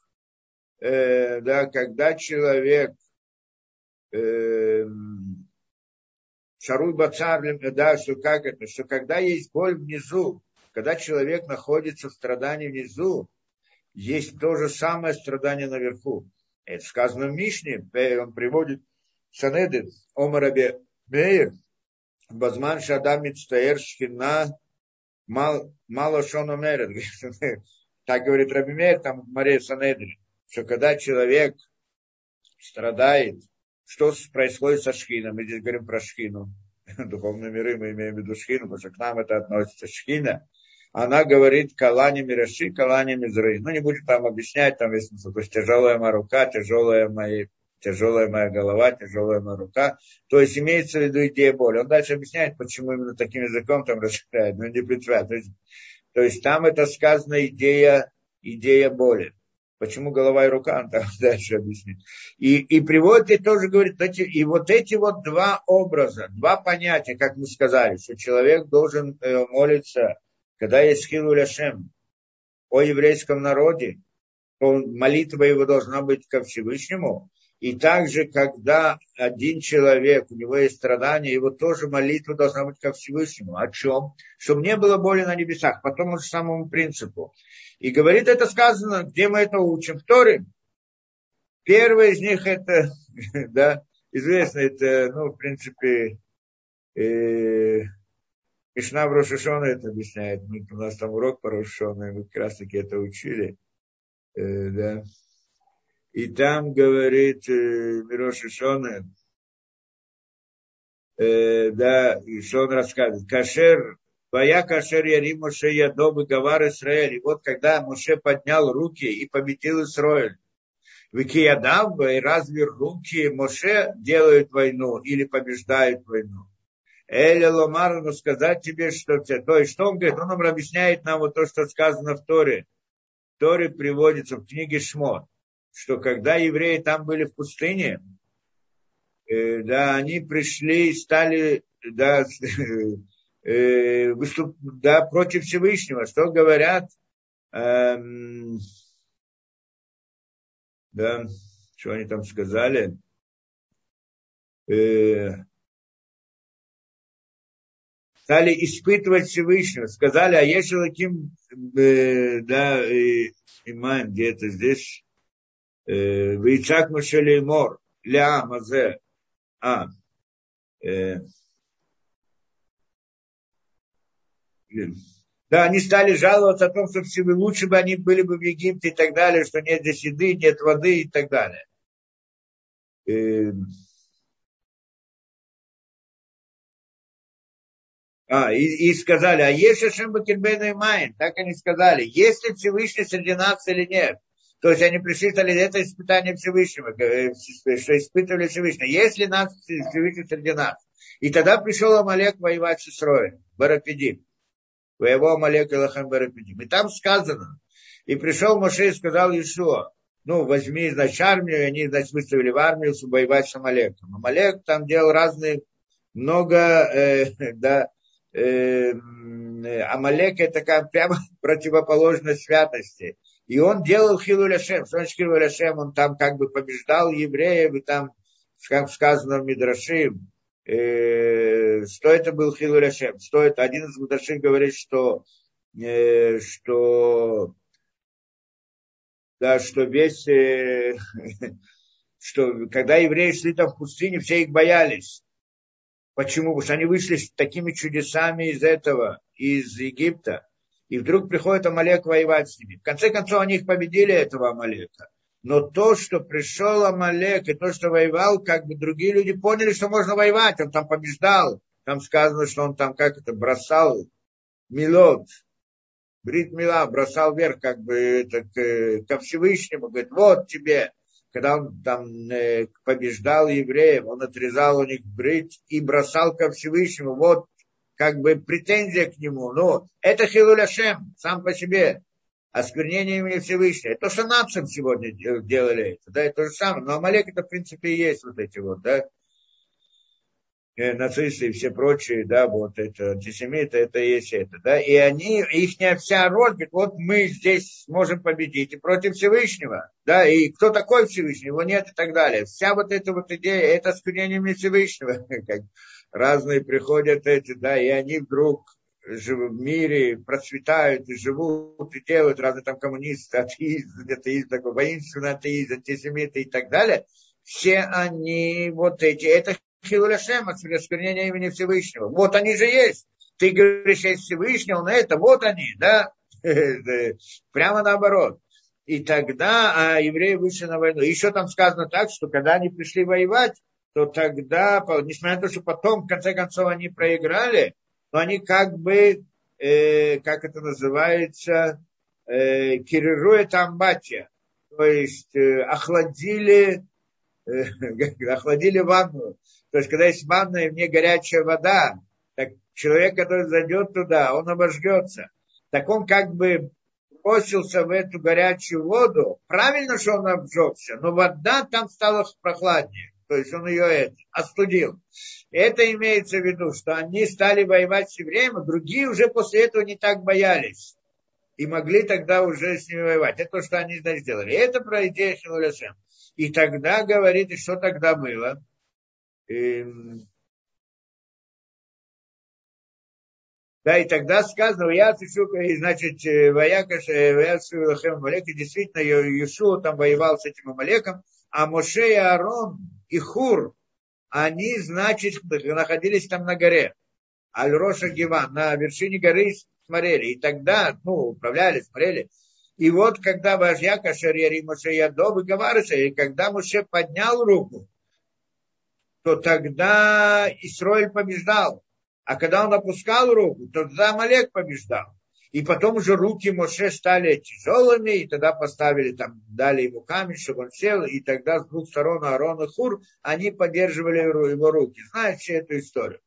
э, да, когда человек э, Шаруй Бацар, да, что как это, что когда есть боль внизу, когда человек находится в страдании внизу, есть то же самое страдание наверху. Это сказано в Мишне, он приводит Санеды, Омарабе Мейер, Базман Шадам Мицтаэр Шхина Мало Шономерет. Так говорит Раби Мейер, там Мария Санедрин что когда человек страдает, что происходит со шхином? Мы здесь говорим про шхину. Духовные миры мы имеем в виду шхину, потому что к нам это относится шхина. Она говорит калани мираши, калани мизры. Ну, не будет там объяснять, там есть то есть тяжелая моя рука, тяжелая моя, тяжелая моя голова, тяжелая моя рука. То есть имеется в виду идея боли. Он дальше объясняет, почему именно таким языком там расширяет, но не представляет. То есть, то есть там это сказано идея, идея боли. Почему голова и рука, он там дальше объяснит. И, и приводит, и тоже говорит, и вот эти вот два образа, два понятия, как мы сказали, что человек должен э, молиться, когда есть хилу ляшем о еврейском народе, то молитва его должна быть ко Всевышнему. И также, когда один человек, у него есть страдания, его тоже молитва должна быть ко Всевышнему. О чем? Чтобы не было боли на небесах. По тому же самому принципу. И говорит это сказано, где мы это учим? В Торе. Первый из них это, да, известно, это, ну, в принципе, э, Мишна в Рошашона это объясняет. Мы, у нас там урок по Рошашона, мы как раз таки это учили. Э, да. И там говорит э, Мирошашона, э, да, что он рассказывает. Кашер Вая кашер ярим Моше ядобы гавар Исраэль. И вот когда Моше поднял руки и победил Исраэль. Викиядав, и разве руки Моше делают войну или побеждают войну? Эля Ломар, ну сказать тебе, что то есть что он говорит, он нам объясняет нам вот то, что сказано в Торе. В Торе приводится в книге Шмо, что когда евреи там были в пустыне, э, да, они пришли и стали, да, э, выступ, да, против Всевышнего. Что говорят? Эм, да, что они там сказали? Э, стали испытывать Всевышнего. Сказали, а если таким, э, да, э, имаем где-то здесь, э, Вейцак Машели Мор, Ля Мазе, а, э, да, они стали жаловаться о том, что лучше бы они были бы в Египте и так далее, что нет здесь еды, нет воды и так далее. Э, А, и, и сказали, а есть Шашем Бакирбейна и Майн, так они сказали, есть ли Всевышний среди нас или нет. То есть они присчитали это испытание Всевышнего, э, что испытывали Всевышнего. Есть ли нас Всевышний среди нас? И тогда пришел Амалек воевать с Исроем, Барапидим. Воевал Амалек и Лахам Барапидим. И там сказано, и пришел Моше и сказал Ишуа, ну, возьми, значит, армию, и они, значит, выставили в армию, воевать с Амалеком. Амалек там делал разные, много, э, да, э, Амалек это как прямо противоположность святости. И он делал Хилуляшем. Что значит Хилуляшем? Он там как бы побеждал евреев, и там, как сказано в Мидрашим, э, что это был Хилуляшем? Что это? Один из Мидрашим говорит, что, э, что, да, что весь, э, что когда евреи шли там в пустыне, все их боялись. Почему? Потому что они вышли с такими чудесами из этого, из Египта. И вдруг приходит Амалек воевать с ними. В конце концов, они их победили, этого Амалека. Но то, что пришел Амалек, и то, что воевал, как бы другие люди поняли, что можно воевать. Он там побеждал. Там сказано, что он там как это бросал милот, брит мила, бросал вверх как бы это, к, ко Всевышнему. Говорит, вот тебе когда он там э, побеждал евреев, он отрезал у них брит и бросал ко Всевышнему. Вот как бы претензия к нему. Ну, это Хилуляшем сам по себе. Осквернение имени Всевышнего. Это то, что нацам сегодня делали это. Да, это то же самое. Но Амалек это, в принципе, и есть вот эти вот, да. Э, нацисты и все прочие, да, вот это антисемиты, это и есть это, да, и они, их вся роль, вот мы здесь сможем победить и против Всевышнего, да, и кто такой Всевышний, его нет и так далее. Вся вот эта вот идея, это осквернение Всевышнего, разные приходят эти, да, и они вдруг в мире процветают и живут, и делают разные там коммунисты, атеисты, атеисты, такой воинственный атеист, антисемиты и так далее, все они вот эти, это Хилуляшем, осквернение имени Всевышнего. Вот они же есть. Ты говоришь, есть Всевышний, он это, вот они, да? Прямо наоборот. И тогда а евреи вышли на войну. Еще там сказано так, что когда они пришли воевать, то тогда, несмотря на то, что потом, в конце концов, они проиграли, но они как бы, э, как это называется, э, кирирует амбатия, то есть э, охладили, э, охладили ванну. То есть, когда есть ванна и в ней горячая вода, так человек, который зайдет туда, он обожгется. Так он как бы бросился в эту горячую воду. Правильно, что он обжегся, но вода там стала прохладнее. То есть он ее это, остудил. Это имеется в виду, что они стали воевать все время, другие уже после этого не так боялись. И могли тогда уже с ними воевать. Это то, что они сделали. Это про идею Хилуляшем. И тогда говорит, и что тогда было? Эм, да, и тогда сказано, я и значит, э, Ваякаш, э, Ваяцу Амалеке, действительно, Иешуа там воевал с этим Амалеком, а Моше и Аарон и Хур, они, значит, находились там на горе, Аль-Роша Гиван, на вершине горы смотрели, и тогда, ну, управляли, смотрели, и вот, когда Важьяка Шарьяри Моше Ядов и когда Моше поднял руку, то тогда Исроиль побеждал. А когда он опускал руку, то тогда Малек побеждал. И потом уже руки Моше стали тяжелыми, и тогда поставили там, дали ему камень, чтобы он сел, и тогда с двух сторон Аарон и Хур, они поддерживали его руки. Знаете эту историю?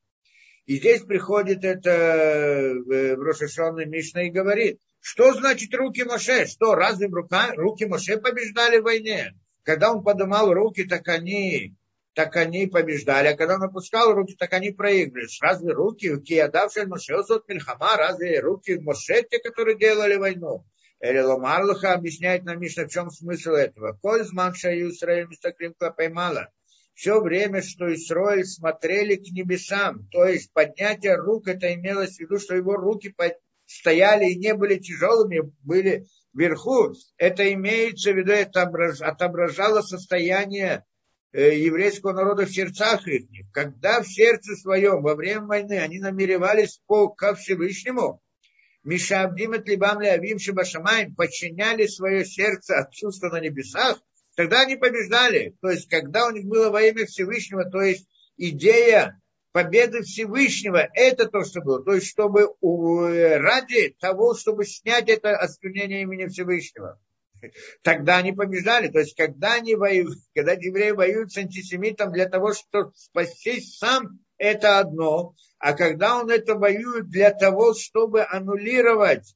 И здесь приходит это э, в Рошашонной Мишна и говорит, что значит руки Моше? Что, разве рука, руки Моше побеждали в войне? Когда он поднимал руки, так они так они побеждали, а когда он опускал руки, так они проиграли. Разве руки, киядавшие Моше, сот Мильхама, разве руки Моше, те, которые делали войну? Или Ломарлуха объясняет нам Мишна, в чем смысл этого. Коль зман шаю Исраиль мистакрим поймала. Все время, что Исраиль смотрели к небесам, то есть поднятие рук, это имелось в виду, что его руки стояли и не были тяжелыми, были вверху, это имеется в виду, это отображало состояние еврейского народа в сердцах их. Когда в сердце своем во время войны они намеревались по, ко Всевышнему, Мишабдим et либам леавим шибашамаем подчиняли свое сердце от чувства на небесах, тогда они побеждали. То есть, когда у них было во имя Всевышнего, то есть идея победы Всевышнего, это то, что было. То есть, чтобы ради того, чтобы снять это осквернение имени Всевышнего. Тогда они побеждали. То есть, когда они воюют, когда евреи воюют с антисемитом для того, чтобы спастись сам, это одно. А когда он это воюет для того, чтобы аннулировать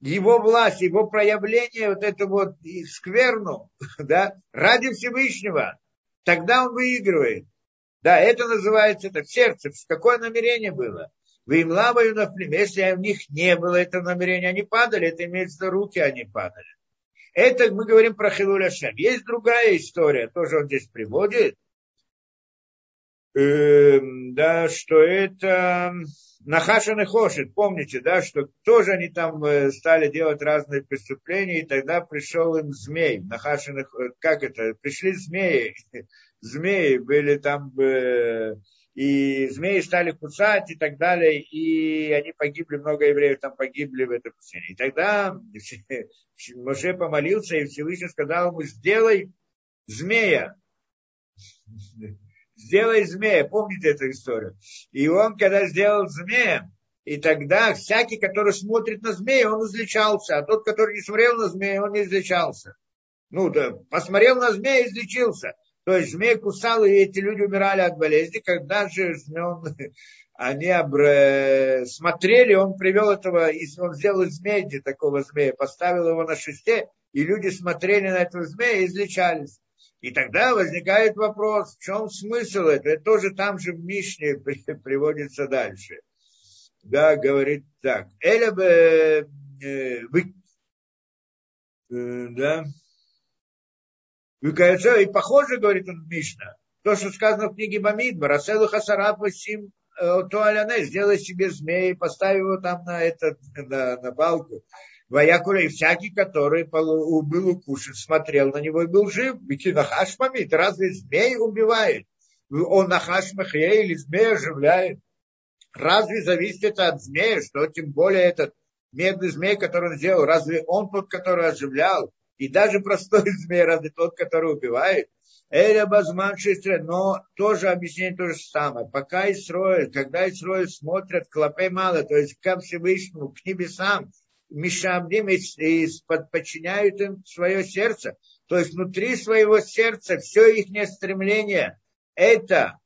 его власть, его проявление, вот эту вот скверну, да, ради Всевышнего, тогда он выигрывает. Да, это называется, это в сердце. Какое намерение было? Вы им лаваю на. Если у них не было этого намерения, они падали. Это имеется в виду руки, они падали. Это мы говорим про Хилуля Шем. Есть другая история, тоже он здесь приводит. Эм, да, что это Нахашин и Хошит, помните, да, что тоже они там э, стали делать разные преступления, и тогда пришел им змей. Нахашин, э, как это, пришли змеи, змеи были там, э, и змеи стали кусать и так далее, и они погибли, много евреев там погибли в этом пустыне. И тогда Моше помолился, и Всевышний сказал ему, сделай змея, сделай змея, помните эту историю? И он, когда сделал змея, и тогда всякий, который смотрит на змея, он излечался, а тот, который не смотрел на змея, он не излечался. Ну, да, посмотрел на змея, излечился. То есть змей кусал, и эти люди умирали от болезни. Когда же он, они обр... смотрели, он привел этого, он сделал из меди такого змея, поставил его на шесте, и люди смотрели на этого змея и излечались. И тогда возникает вопрос, в чем смысл этого? Это тоже там же в Мишне приводится дальше. Да, говорит так. Эля бы, э, вы, э, да, и похоже, говорит он Мишна, то, что сказано в книге Бамидба, Раселу Хасарат Васим э, Туаляне, сделай себе змеи, поставь его там на, этот, на, на балку. Ваякура, и всякий, который убил укушен, смотрел на него и был жив. Ведь нахаш памит, разве змей убивает? Он нахаш махе или змей оживляет? Разве зависит это от змея, что тем более этот медный змей, который он сделал, разве он тот, который оживлял? И даже простой змей, разве тот, который убивает? Эля Базман Шистре, но тоже объяснение то же самое. Пока Исроэль, когда Исроэль смотрят клопей мало, то есть к Всевышнему, к небесам, Мишамдим и, и подчиняют им свое сердце. То есть внутри своего сердца все их стремление это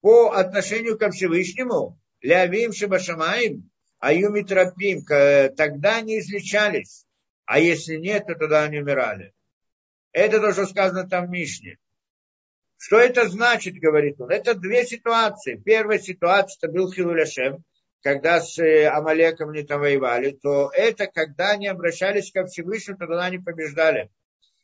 по отношению ко Всевышнему, Лявим Шабашамаим, Аюмитрапим, тогда они излечались. А если нет, то тогда они умирали. Это то, что сказано там в Мишне. Что это значит, говорит он? Это две ситуации. Первая ситуация, это был Хилуляшем, когда с э, Амалеком они там воевали, то это когда они обращались ко Всевышнему, тогда они побеждали.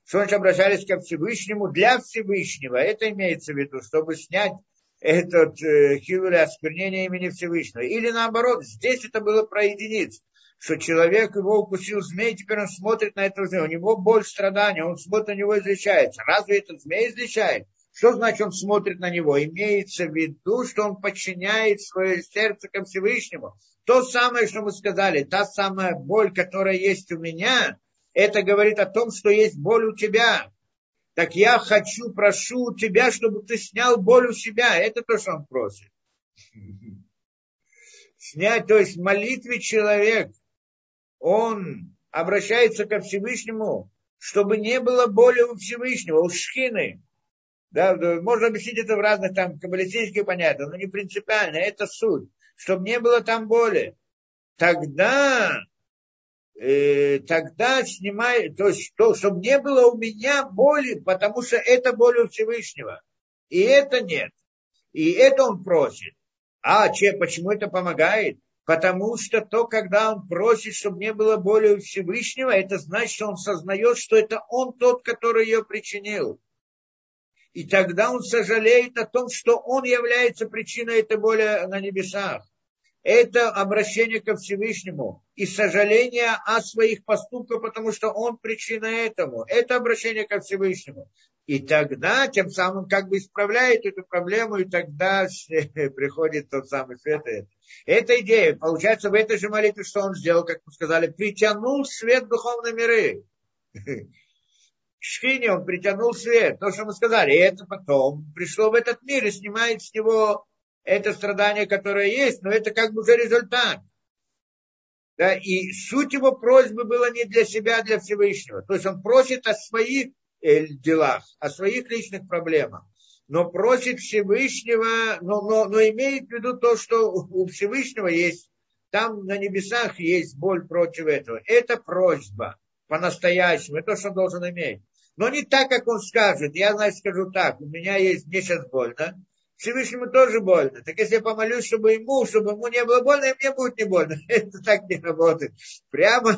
Что они обращались ко Всевышнему для Всевышнего. Это имеется в виду, чтобы снять этот э, хилуля осквернение имени Всевышнего. Или наоборот, здесь это было про единиц что человек его укусил змей, теперь он смотрит на этого змея, у него боль, страдания, он смотрит на него излечается. Разве этот змей излечает? Что значит он смотрит на него? Имеется в виду, что он подчиняет свое сердце ко Всевышнему. То самое, что мы сказали, та самая боль, которая есть у меня, это говорит о том, что есть боль у тебя. Так я хочу, прошу у тебя, чтобы ты снял боль у себя. Это то, что он просит. Снять, то есть в молитве человек он обращается ко Всевышнему, чтобы не было боли у Всевышнего, у шхины. Да, можно объяснить это в разных там каббалистических понятиях, но не принципиально, это суть. Чтобы не было там боли. Тогда, э, тогда снимай, то есть, то, чтобы не было у меня боли, потому что это боль у Всевышнего. И это нет. И это он просит. А че, почему это помогает? Потому что то, когда он просит, чтобы не было боли у Всевышнего, это значит, что он сознает, что это он тот, который ее причинил. И тогда он сожалеет о том, что он является причиной этой боли на небесах. Это обращение ко Всевышнему и сожаление о своих поступках, потому что он причина этому. Это обращение ко Всевышнему. И тогда тем самым как бы исправляет эту проблему, и тогда приходит тот самый свет. Это идея. Получается, в этой же молитве, что он сделал, как мы сказали, притянул свет духовной миры. Шхине он притянул свет, то, что мы сказали. И это потом пришло в этот мир и снимает с него это страдание, которое есть, но это как бы уже результат. Да, и суть его просьбы была не для себя, а для Всевышнего. То есть он просит о своих э, делах, о своих личных проблемах. Но просит Всевышнего, но, но, но имеет в виду то, что у Всевышнего есть, там на небесах есть боль против этого. Это просьба по-настоящему, это то, что он должен иметь. Но не так, как он скажет. Я, значит, скажу так, у меня есть, мне сейчас больно, Всевышнему тоже больно. Так если я помолюсь, чтобы ему, чтобы ему не было больно, и мне будет не больно. Это так не работает. Прямо,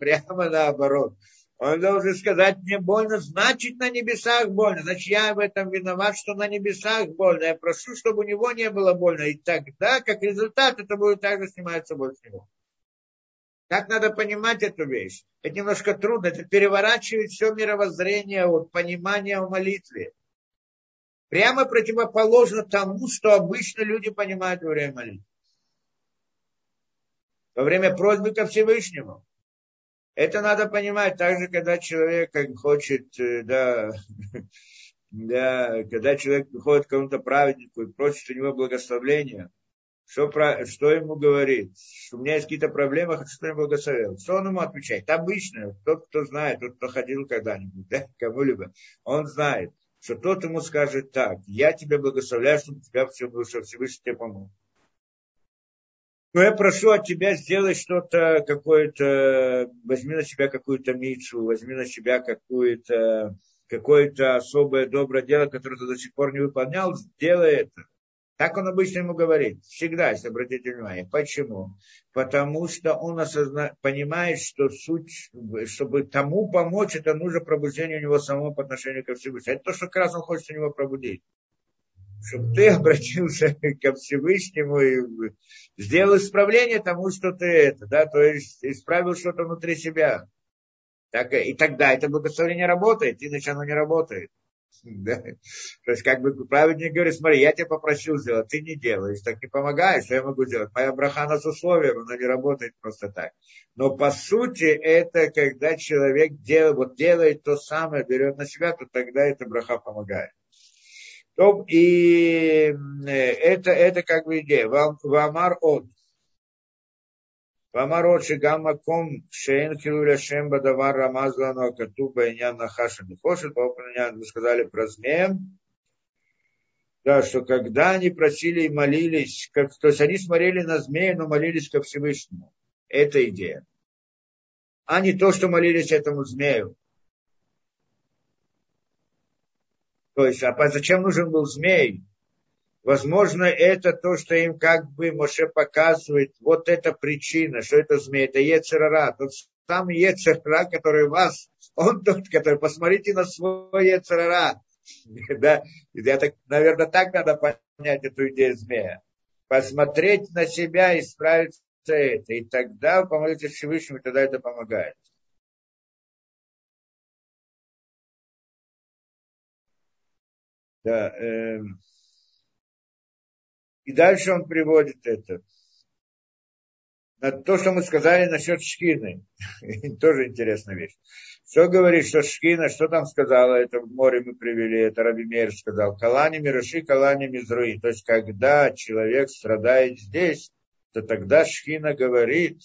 прямо наоборот. Он должен сказать, мне больно, значит на небесах больно. Значит, я в этом виноват, что на небесах больно. Я прошу, чтобы у него не было больно. И тогда, как результат, это будет также сниматься боль с него. Как надо понимать эту вещь? Это немножко трудно. Это переворачивает все мировоззрение от понимания в молитве прямо противоположно тому, что обычно люди понимают во время молитвы. Во время просьбы ко Всевышнему. Это надо понимать так же, когда человек хочет, э, да, да, когда человек приходит к кому-то праведнику и просит у него благословения, что, про, что ему говорит? У меня есть какие-то проблемы, хочу, чтобы я благословил. Что он ему отвечает? Обычно, тот, кто знает, тот, кто ходил когда-нибудь, да, кому-либо, он знает что тот ему скажет так, я тебя благословляю, чтобы тебя все было, что Всевышний тебе помог. Но я прошу от тебя сделать что-то, какое-то, возьми на себя какую-то мицу, возьми на себя какое-то какое-то особое доброе дело, которое ты до сих пор не выполнял, сделай это. Так он обычно ему говорит, всегда, если обратите внимание. Почему? Потому что он осозна... понимает, что суть, чтобы тому помочь, это нужно пробуждение у него самого по отношению ко Всевышнему. Это то, что как раз он хочет у него пробудить. Чтобы ты обратился ко Всевышнему и сделал исправление тому, что ты это, да, то есть исправил что-то внутри себя. Так, и тогда это благословение работает, иначе оно не работает. Да? То есть, как бы праведник говорит, смотри, я тебя попросил сделать, ты не делаешь, так не помогаешь, что я могу делать? Моя браха с условием, она не работает просто так. Но по сути, это когда человек делает, вот делает то самое, берет на себя, то тогда эта браха помогает. То, и э, это, это как бы идея. Вамар от. Вамарочи гамаком шейн кируля шем бадавар рамазлану акату байнян нахаша не хочет. Мы сказали про змея. Да, что когда они просили и молились, как, то есть они смотрели на змея, но молились ко Всевышнему. Это идея. А не то, что молились этому змею. То есть, а зачем нужен был змей? Возможно, это то, что им как бы Моше показывает, вот эта причина, что это змея, это Ецерара, тот самый Ецерара, который вас, он тот, который, посмотрите на свой Ецерара. Да? Я так, наверное, так надо понять эту идею змея. Посмотреть на себя и справиться это. И тогда помолитесь Всевышнему, тогда это помогает. Да, э, и дальше он приводит это. На то, что мы сказали насчет шкины. Тоже интересная вещь. Что говорит, что шкина, что там сказала, это в море мы привели, это Раби Мейр сказал, калани мираши, калани мизруи. То есть, когда человек страдает здесь, то тогда шкина говорит,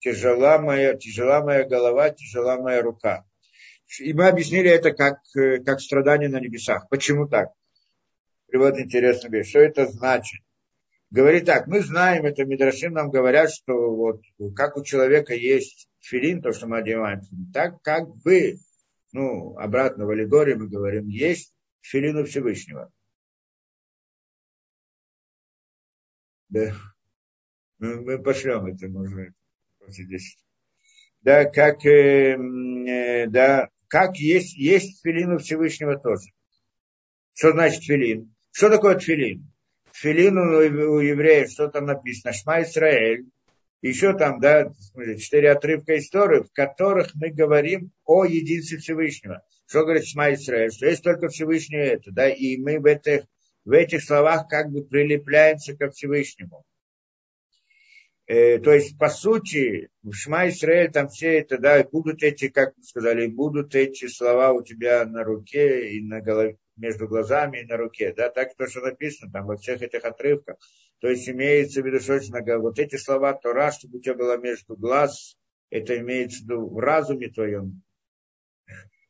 тяжела моя, тяжела моя голова, тяжела моя рука. И мы объяснили это как, э, как страдание на небесах. Почему так? Приводит интересную вещь. Что это значит? Говорит так, мы знаем, это Мидрашим нам говорят, что вот как у человека есть филин, то, что мы одеваем, так как бы, ну, обратно в аллегории мы говорим, есть филин у Всевышнего. Да. Мы, мы пошлем это, после 10. Да, как, э, э, да, как есть, есть филин у Всевышнего тоже. Что значит филин? Что такое тфилин? Филину у евреев, что там написано, Шма Исраэль, еще там, да, четыре отрывка истории, в которых мы говорим о единстве Всевышнего. Что говорит Шма Исраэль? Что есть только Всевышнее это, да, и мы в этих, в этих словах как бы прилепляемся ко Всевышнему. Э, то есть, по сути, в Шма Исраэль там все это, да, будут эти, как мы сказали, будут эти слова у тебя на руке и на голове, между глазами и на руке, да, так то, что написано там во всех этих отрывках. То есть имеется в виду, что вот эти слова Тора, чтобы у тебя было между глаз, это имеется в виду в разуме твоем,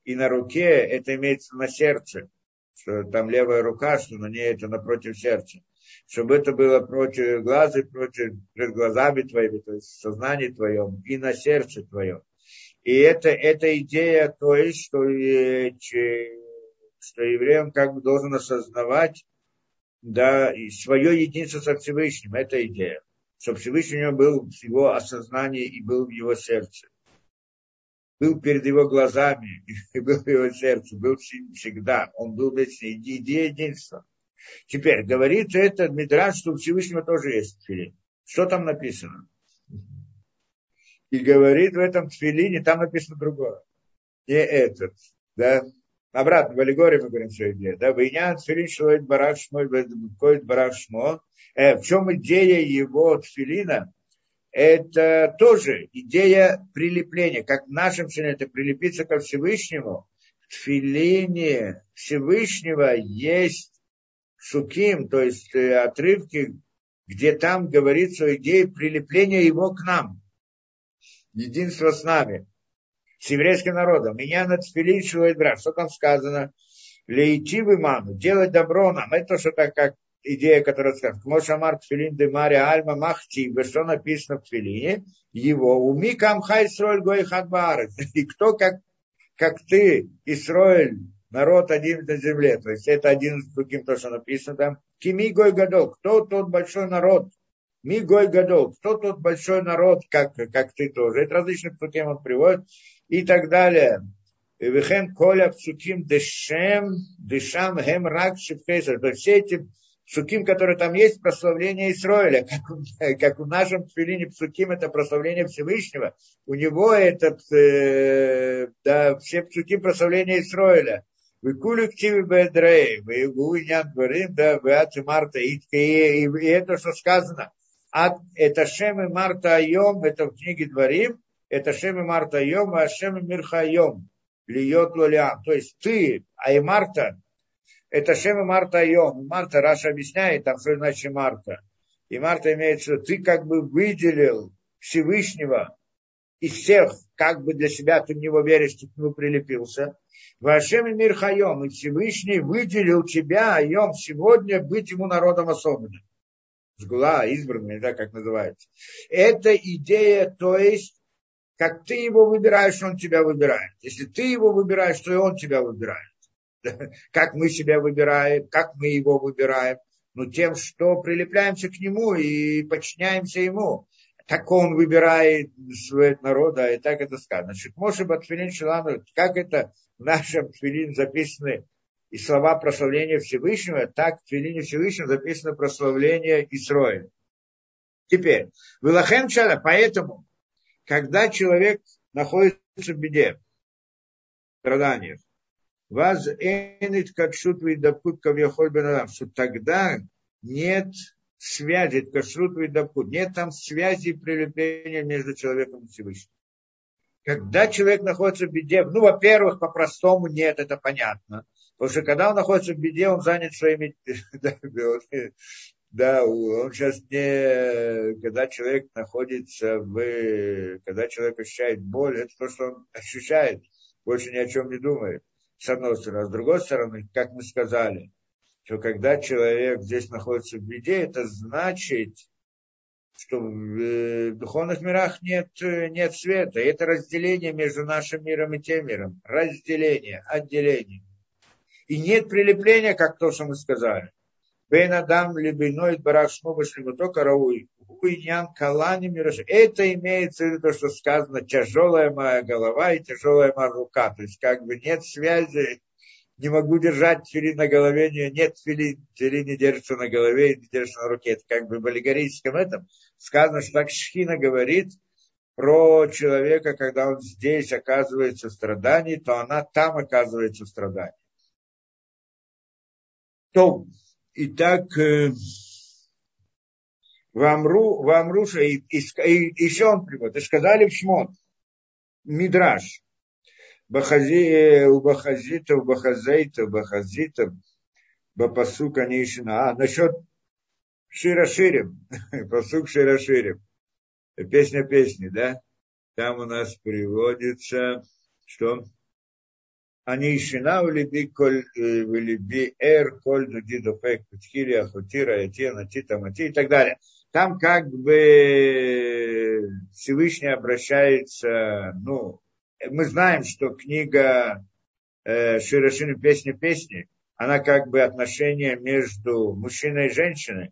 и на руке, это имеется на сердце, что там левая рука, что на ней это напротив сердца чтобы это было против глаза, против перед глазами твоими, то есть в сознании твоем и на сердце твоем. И это, эта идея, то есть, что, что евреям как бы должен осознавать да, и свое единство со Всевышним. Это идея. Чтобы Всевышний у него был в его осознании и был в его сердце. Был перед его глазами и был в его сердце. Был всегда. Он был вечно. Идея единства. Теперь, говорит это Мидраш, что у Всевышнего тоже есть тфилин. Что там написано? И говорит в этом тфилине, там написано другое. Не этот, да. Обратно, в аллегории мы говорим все идея. Да, Вейнян тфилин шлоит барах шмо, коит барах шмо. Э, в чем идея его тфилина? Это тоже идея прилепления. Как в нашем тфилине это прилепиться ко Всевышнему. В тфилине Всевышнего есть суким, то есть э, отрывки, где там говорится о идее прилепления его к нам. Единство с нами, с еврейским народом. Меня над Филин брат. Что там сказано? Лейти вы маму, делать добро нам. Это что-то как идея, которая сказана. Моша Тфилин де Мария Альма Махти, что написано в Тфилине, его уми камхай сроль гой хадбар. И кто как, как ты, Исроэль, народ один на земле. То есть это один из другим, то, что написано там. Кими гой гадол, кто тот большой народ? Ми гой гадол, кто тот большой народ, как, как ты тоже. Это различные псуким он приводит и так далее. Вехен коля псуким дешем, дешам хем рак шипхесер. То есть все эти псуким, которые там есть, прославление Исроиля, как, как в нашем тфилине псуким, это прославление Всевышнего. У него это, э, да, все псуким прославления Исроиля. Выкули ктиви бедрей, вы нян говорим, да, вы марта, и это, что сказано, от, это Шем и Марта Айом, это в книге Дворим, это Шем и Марта Айом, а Шем и Мирха Айом, льет лулям. То есть ты, а и Марта, את השם האמרת היום. האמרת, Раши объясняет, там что значит האמרת. האמרת имеется, ты как бы выделил Всевышнего из всех, как бы для себя ты в него веришь, ты к нему прилепился. והשם האמירך היום, и Всевышний выделил тебя, היום, сегодня быть ему народом особенным. סגולה, избранным, не знаю, как называется. Это идея, то есть, как ты его выбираешь, он тебя выбирает. Если ты его выбираешь, то и он тебя выбирает. Как мы себя выбираем, как мы его выбираем. Ну, тем, что прилепляемся к нему и подчиняемся ему так он выбирает своего народа, и так это сказано. Шикмоши Батфилин Шилану, как это в нашем Тфилин записаны и слова прославления Всевышнего, так в Тфилине Всевышнего записано прославление Исроиля. Теперь, Вилахен Чада, поэтому, когда человек находится в беде, в страданиях, вас энит как шут выдапут кавьяхоль бенадам, что тогда нет связи, кашрут и Нет там связи и прилепления между человеком и Всевышним. Когда человек находится в беде, ну, во-первых, по-простому нет, это понятно. Потому что когда он находится в беде, он занят своими... Да, он сейчас не... Когда человек находится в... Когда человек ощущает боль, это то, что он ощущает, больше ни о чем не думает. С одной стороны. А с другой стороны, как мы сказали, что когда человек здесь находится в беде, это значит, что в э, духовных мирах нет, нет света. это разделение между нашим миром и тем миром. Разделение, отделение. И нет прилепления, как то, что мы сказали. Бен Адам либиной барашмо только рауй. Уйнян калани мираж. Это имеется в виду то, что сказано, тяжелая моя голова и тяжелая моя рука. То есть как бы нет связи не могу держать филин на голове, не, нет филин, филин не держится на голове, не держится на руке. Это как бы в аллегорическом этом сказано, что так Шхина говорит про человека, когда он здесь оказывается в страдании, то она там оказывается в страдании. То, итак, э, в Амру, в Амруша, и, и, и еще он приводит, и сказали в Шмот, Мидраш, Бахази, у Бахазейта, у Бахазита, Бапасу, конечно. А, насчет Широширим, посук Широширим, песня песни, да? Там у нас приводится, что коль в либи эр коль нуди дофек петхири ахутира ятия натита мати и так далее. Там как бы Всевышний обращается, ну, мы знаем, что книга э, Широшины «Песни песни», она как бы отношение между мужчиной и женщиной,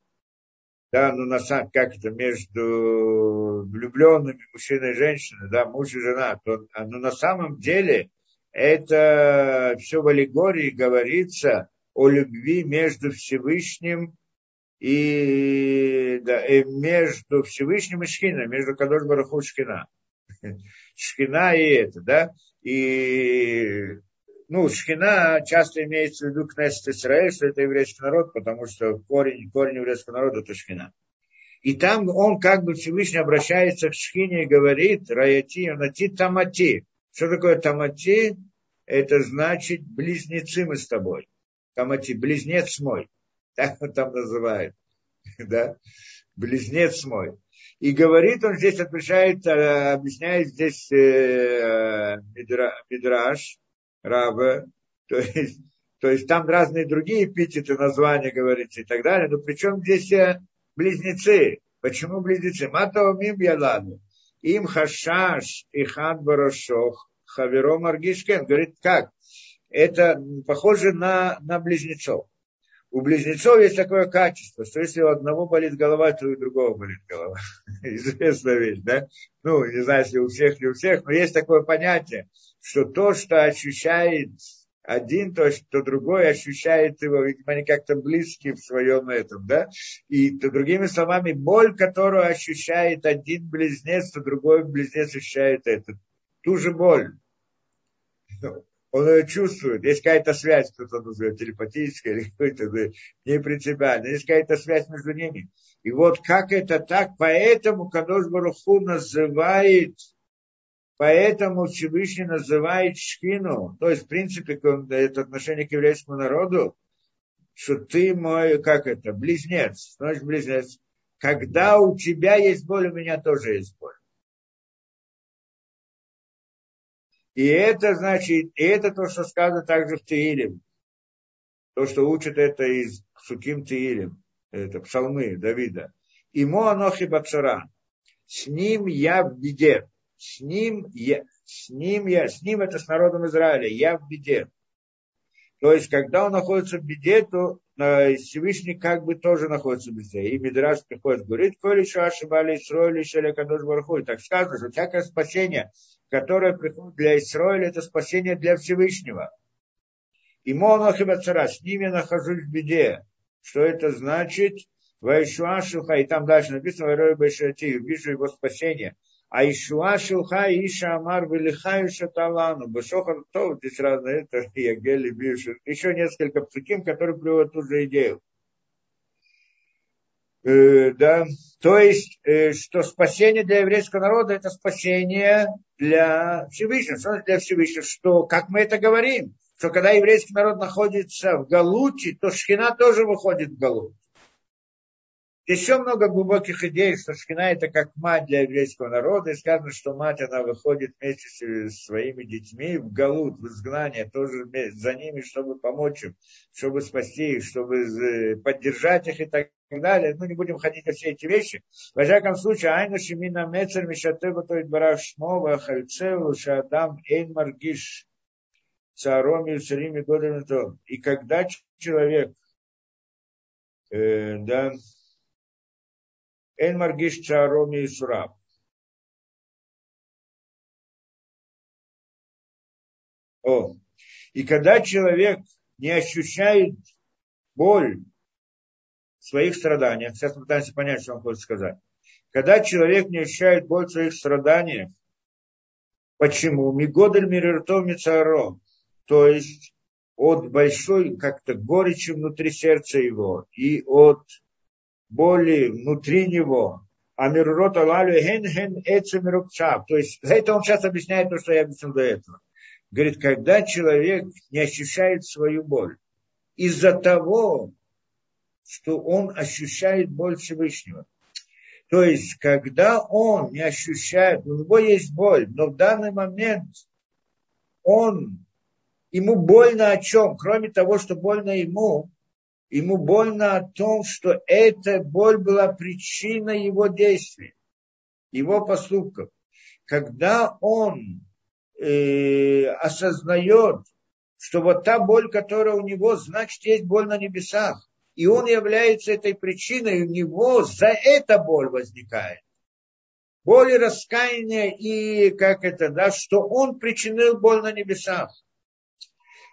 да, ну, на самом, как это, между влюбленными мужчиной и женщиной, да, муж и жена, то, а, но на самом деле это все в аллегории говорится о любви между Всевышним и, да, и между Всевышним и Шхиной, между Кадош Бараху и Шхина. Шхина и это, да, и ну, Шхина часто имеется в виду Кнессет Исраэль, что это еврейский народ, потому что корень, корень еврейского народа это Шхина. И там он как бы Всевышний обращается к Шхине и говорит, Раяти, Нати Тамати. Что такое Тамати? Это значит близнецы мы с тобой. Тамати, близнец мой. Так он там называют. Да? Близнец мой. И говорит он здесь, отвечает, э, объясняет здесь э, Мидраш, Раба, то есть, то есть там разные другие эпитеты, названия говорится и так далее, но причем здесь э, близнецы. Почему близнецы? Матова мим яладу. Им хашаш и хан барашох хаверо маргишкен. Говорит, как? Это похоже на, на близнецов. У близнецов есть такое качество, что если у одного болит голова, то у другого болит голова. Известная вещь, да? Ну, не знаю, если у всех, не у всех, но есть такое понятие, что то, что ощущает один, то, что другой ощущает его, видимо, они как-то близкие в своем этом, да? И то, другими словами, боль, которую ощущает один близнец, то другой близнец ощущает это. Ту же боль он ее чувствует. Есть какая-то связь, кто-то называет телепатическая или какой-то не принципиальная. Есть какая-то связь между ними. И вот как это так, поэтому Кадош Баруху называет, поэтому Всевышний называет Шкину, то есть, в принципе, это отношение к еврейскому народу, что ты мой, как это, близнец, значит, близнец. Когда у тебя есть боль, у меня тоже есть боль. И это значит, и это то, что сказано также в Таилим. То, что учат это из Суким Таилим. Это псалмы Давида. Имо анохи бацара. С ним я в беде. С ним я, с ним я, с ним это с народом Израиля. Я в беде. То есть, когда он находится в беде, то э, Всевышний как бы тоже находится в беде. И Мидраш приходит, говорит, коли еще ошибали Исроили, еще Кадош Барху. Так сказано, что всякое спасение которое приходит для Исраиля, это спасение для Всевышнего. И Монахибацара, с ними нахожусь в беде. Что это значит? Вайшуа Шуха, и там дальше написано, Вайрой Бешати, вижу его спасение. А Ишуа Шуха, Иша Амар, Велихаю Шаталану, Бешохар Тов, здесь разные, это Ягели, Бишу, еще несколько псуким, которые приводят ту же идею. Э, да, то есть, э, что спасение для еврейского народа это спасение для Всевышнего. Что для Всевышнего? Что, как мы это говорим, что когда еврейский народ находится в Галуте, то Шхина тоже выходит в Галут. Еще много глубоких идей, что Шхина это как мать для еврейского народа. И сказано, что мать, она выходит вместе с своими детьми в Галут, в изгнание, тоже за ними, чтобы помочь им, чтобы спасти их, чтобы поддержать их и так далее. Ну, не будем ходить на все эти вещи. Во всяком случае, Айна Шимина Мецер Мишатева Тоит Барах Шмова Хальцеву Шадам Эйн Маргиш Царом Иерусалиме Годом И когда человек э, да, Эн маргиш чароми и сураб. О. И когда человек не ощущает боль в своих страданиях, сейчас пытаемся понять, что он хочет сказать. Когда человек не ощущает боль в своих страданиях, почему? Мигодель мириртов мицаро. То есть от большой как-то горечи внутри сердца его и от боли внутри него. А мирурот алалю хен хен эцемирукчав. То есть это он сейчас объясняет то, что я объяснил до этого. Говорит, когда человек не ощущает свою боль из-за того, что он ощущает боль Всевышнего. То есть, когда он не ощущает, у него есть боль, но в данный момент он, ему больно о чем? Кроме того, что больно ему, ему больно о том, что эта боль была причиной его действий, его поступков. Когда он э, осознает, что вот та боль, которая у него, значит, есть боль на небесах, и он является этой причиной, у него за это боль возникает. Боль и раскаяние, и как это, да, что он причинил боль на небесах.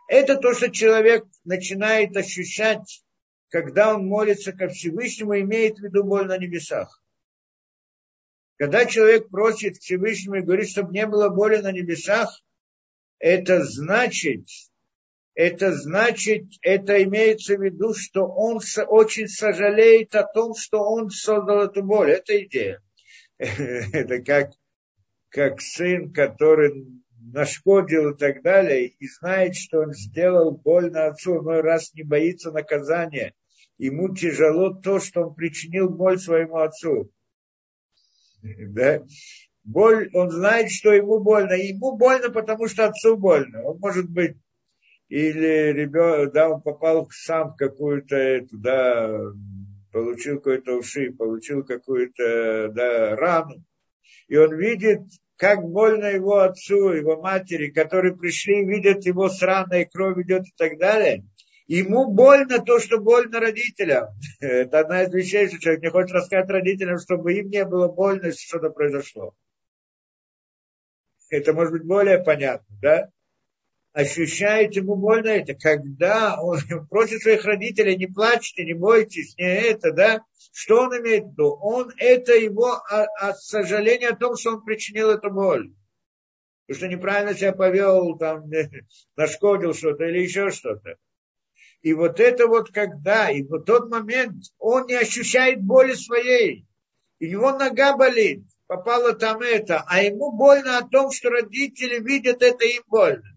Это то, что человек начинает ощущать, когда он молится ко Всевышнему, имеет в виду боль на небесах. Когда человек просит Всевышнему и говорит, чтобы не было боли на небесах, это значит, это значит, это имеется в виду, что он очень сожалеет о том, что он создал эту боль. Это идея. Это как, как сын, который нашкодил и так далее, и знает, что он сделал больно отцу, но раз не боится наказания. Ему тяжело то, что он причинил боль своему отцу. Да? Боль, он знает, что ему больно. Ему больно, потому что отцу больно. Он может быть или ребенок, да, он попал сам в какую-то да, получил какой-то уши, получил какую-то, да, рану. И он видит, как больно его отцу, его матери, которые пришли, видят его с раной, кровь идет и так далее. Ему больно то, что больно родителям. Это одна из вещей, что человек не хочет рассказать родителям, чтобы им не было больно, если что-то произошло. Это может быть более понятно, да? Ощущает ему больно это, когда он просит своих родителей, не плачьте, не бойтесь, не это, да, что он имеет в виду? Он, это его от а, а сожаления о том, что он причинил эту боль. Потому что неправильно себя повел, там, нашкодил что-то или еще что-то. И вот это вот когда, и в тот момент он не ощущает боли своей. И его нога болит, попало там это, а ему больно о том, что родители видят это им больно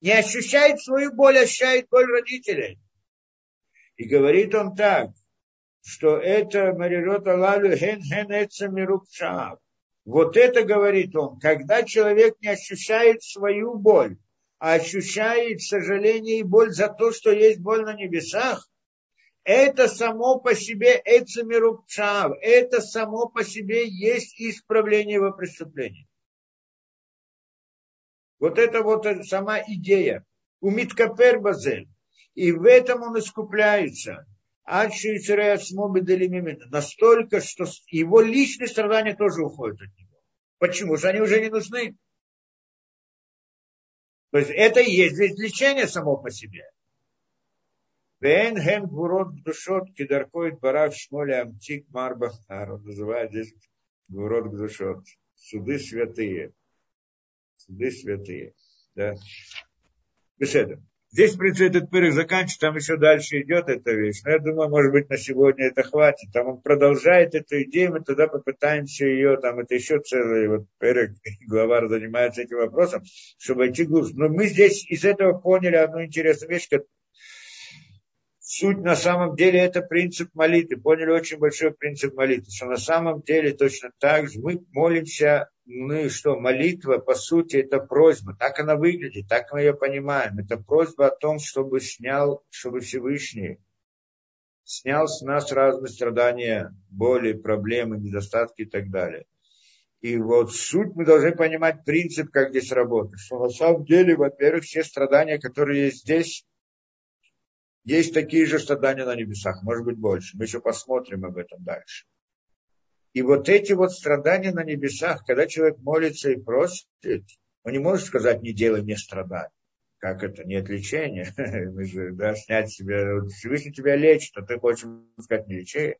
не ощущает свою боль, ощущает боль родителей. И говорит он так, что это Марирот Алалю хен хен Вот это, говорит он, когда человек не ощущает свою боль, а ощущает сожаление и боль за то, что есть боль на небесах, это само по себе Эцемирукчав, это само по себе есть исправление его преступления. Вот это вот сама идея. У Миткапер Базель. И в этом он искупляется. Настолько, что его личные страдания тоже уходят от него. Почему? Что они уже не нужны. То есть это и есть лечение само по себе. Вен хем гурот душот кидаркоид барав шмоля амтик марбахар. Он называет здесь гурот душот. Суды святые суды святые. Да. Беседа. Здесь, в принципе, этот пырок заканчивается, там еще дальше идет эта вещь. Но я думаю, может быть, на сегодня это хватит. Там он продолжает эту идею, мы тогда попытаемся ее, там это еще целый вот пырок, глава занимается этим вопросом, чтобы идти глубже. Но мы здесь из этого поняли одну интересную вещь, суть на самом деле это принцип молитвы. Поняли очень большой принцип молитвы, что на самом деле точно так же мы молимся, ну что, молитва по сути это просьба, так она выглядит, так мы ее понимаем. Это просьба о том, чтобы снял, чтобы Всевышний снял с нас разные страдания, боли, проблемы, недостатки и так далее. И вот суть мы должны понимать принцип, как здесь работает. Что на самом деле, во-первых, все страдания, которые есть здесь, есть такие же страдания на небесах, может быть больше. Мы еще посмотрим об этом дальше. И вот эти вот страдания на небесах, когда человек молится и просит, он не может сказать, не делай мне страдать. Как это? Нет лечения. Мы же, да, снять себя. Всевышний тебя лечит, а ты хочешь сказать, не лечи.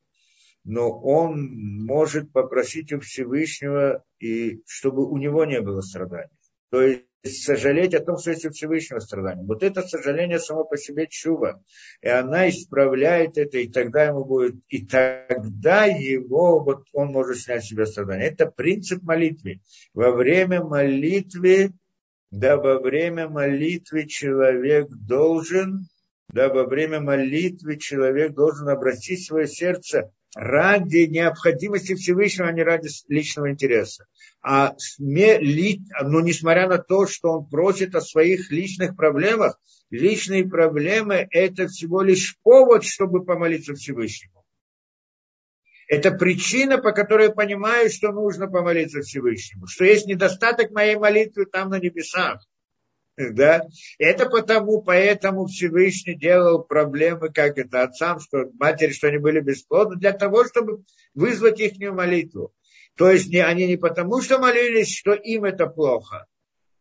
Но он может попросить у Всевышнего, и чтобы у него не было страданий. То есть сожалеть о том, что есть у Всевышнего страдания. Вот это сожаление само по себе чува. И она исправляет это, и тогда ему будет, и тогда его, вот он может снять с себя страдания. Это принцип молитвы. Во время молитвы, да, во время молитвы человек должен, да, во время молитвы человек должен обратить свое сердце ради необходимости Всевышнего, а не ради личного интереса а но несмотря на то, что он просит о своих личных проблемах, личные проблемы – это всего лишь повод, чтобы помолиться Всевышнему. Это причина, по которой я понимаю, что нужно помолиться Всевышнему, что есть недостаток моей молитвы там на небесах. Да? Это потому, поэтому Всевышний делал проблемы, как это отцам, что матери, что они были бесплодны, для того, чтобы вызвать их молитву. То есть не, они не потому, что молились, что им это плохо,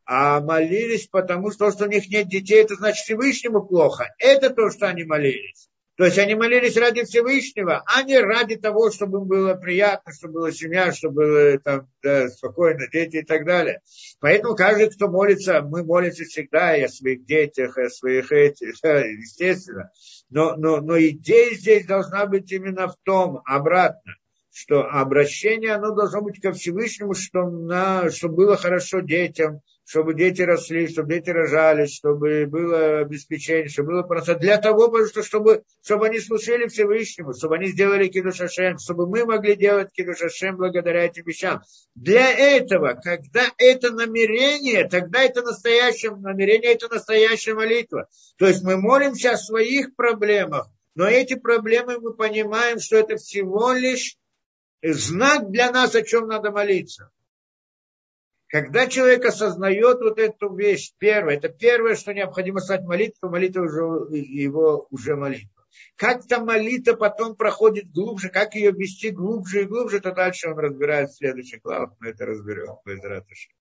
а молились потому, что, что у них нет детей, это значит Всевышнему плохо. Это то, что они молились. То есть они молились ради Всевышнего, а не ради того, чтобы им было приятно, чтобы была семья, чтобы было там, да, спокойно, дети и так далее. Поэтому каждый, кто молится, мы молимся всегда и о своих детях, и о своих этих, да, естественно. Но, но, но идея здесь должна быть именно в том, обратно что обращение, оно должно быть ко Всевышнему, что на, чтобы было хорошо детям, чтобы дети росли, чтобы дети рожались, чтобы было обеспечение, чтобы было просто для того, что чтобы, чтобы они слушали Всевышнему, чтобы они сделали кидушашем, чтобы мы могли делать кидушашем благодаря этим вещам. Для этого, когда это намерение, тогда это настоящее намерение, это настоящая молитва. То есть мы молимся о своих проблемах, но эти проблемы мы понимаем, что это всего лишь знак для нас, о чем надо молиться. Когда человек осознает вот эту вещь, первое, это первое, что необходимо стать молитвой, молитва уже, его уже молитва. Как там молитва потом проходит глубже, как ее вести глубже и глубже, то дальше он разбирает в следующих мы это разберем.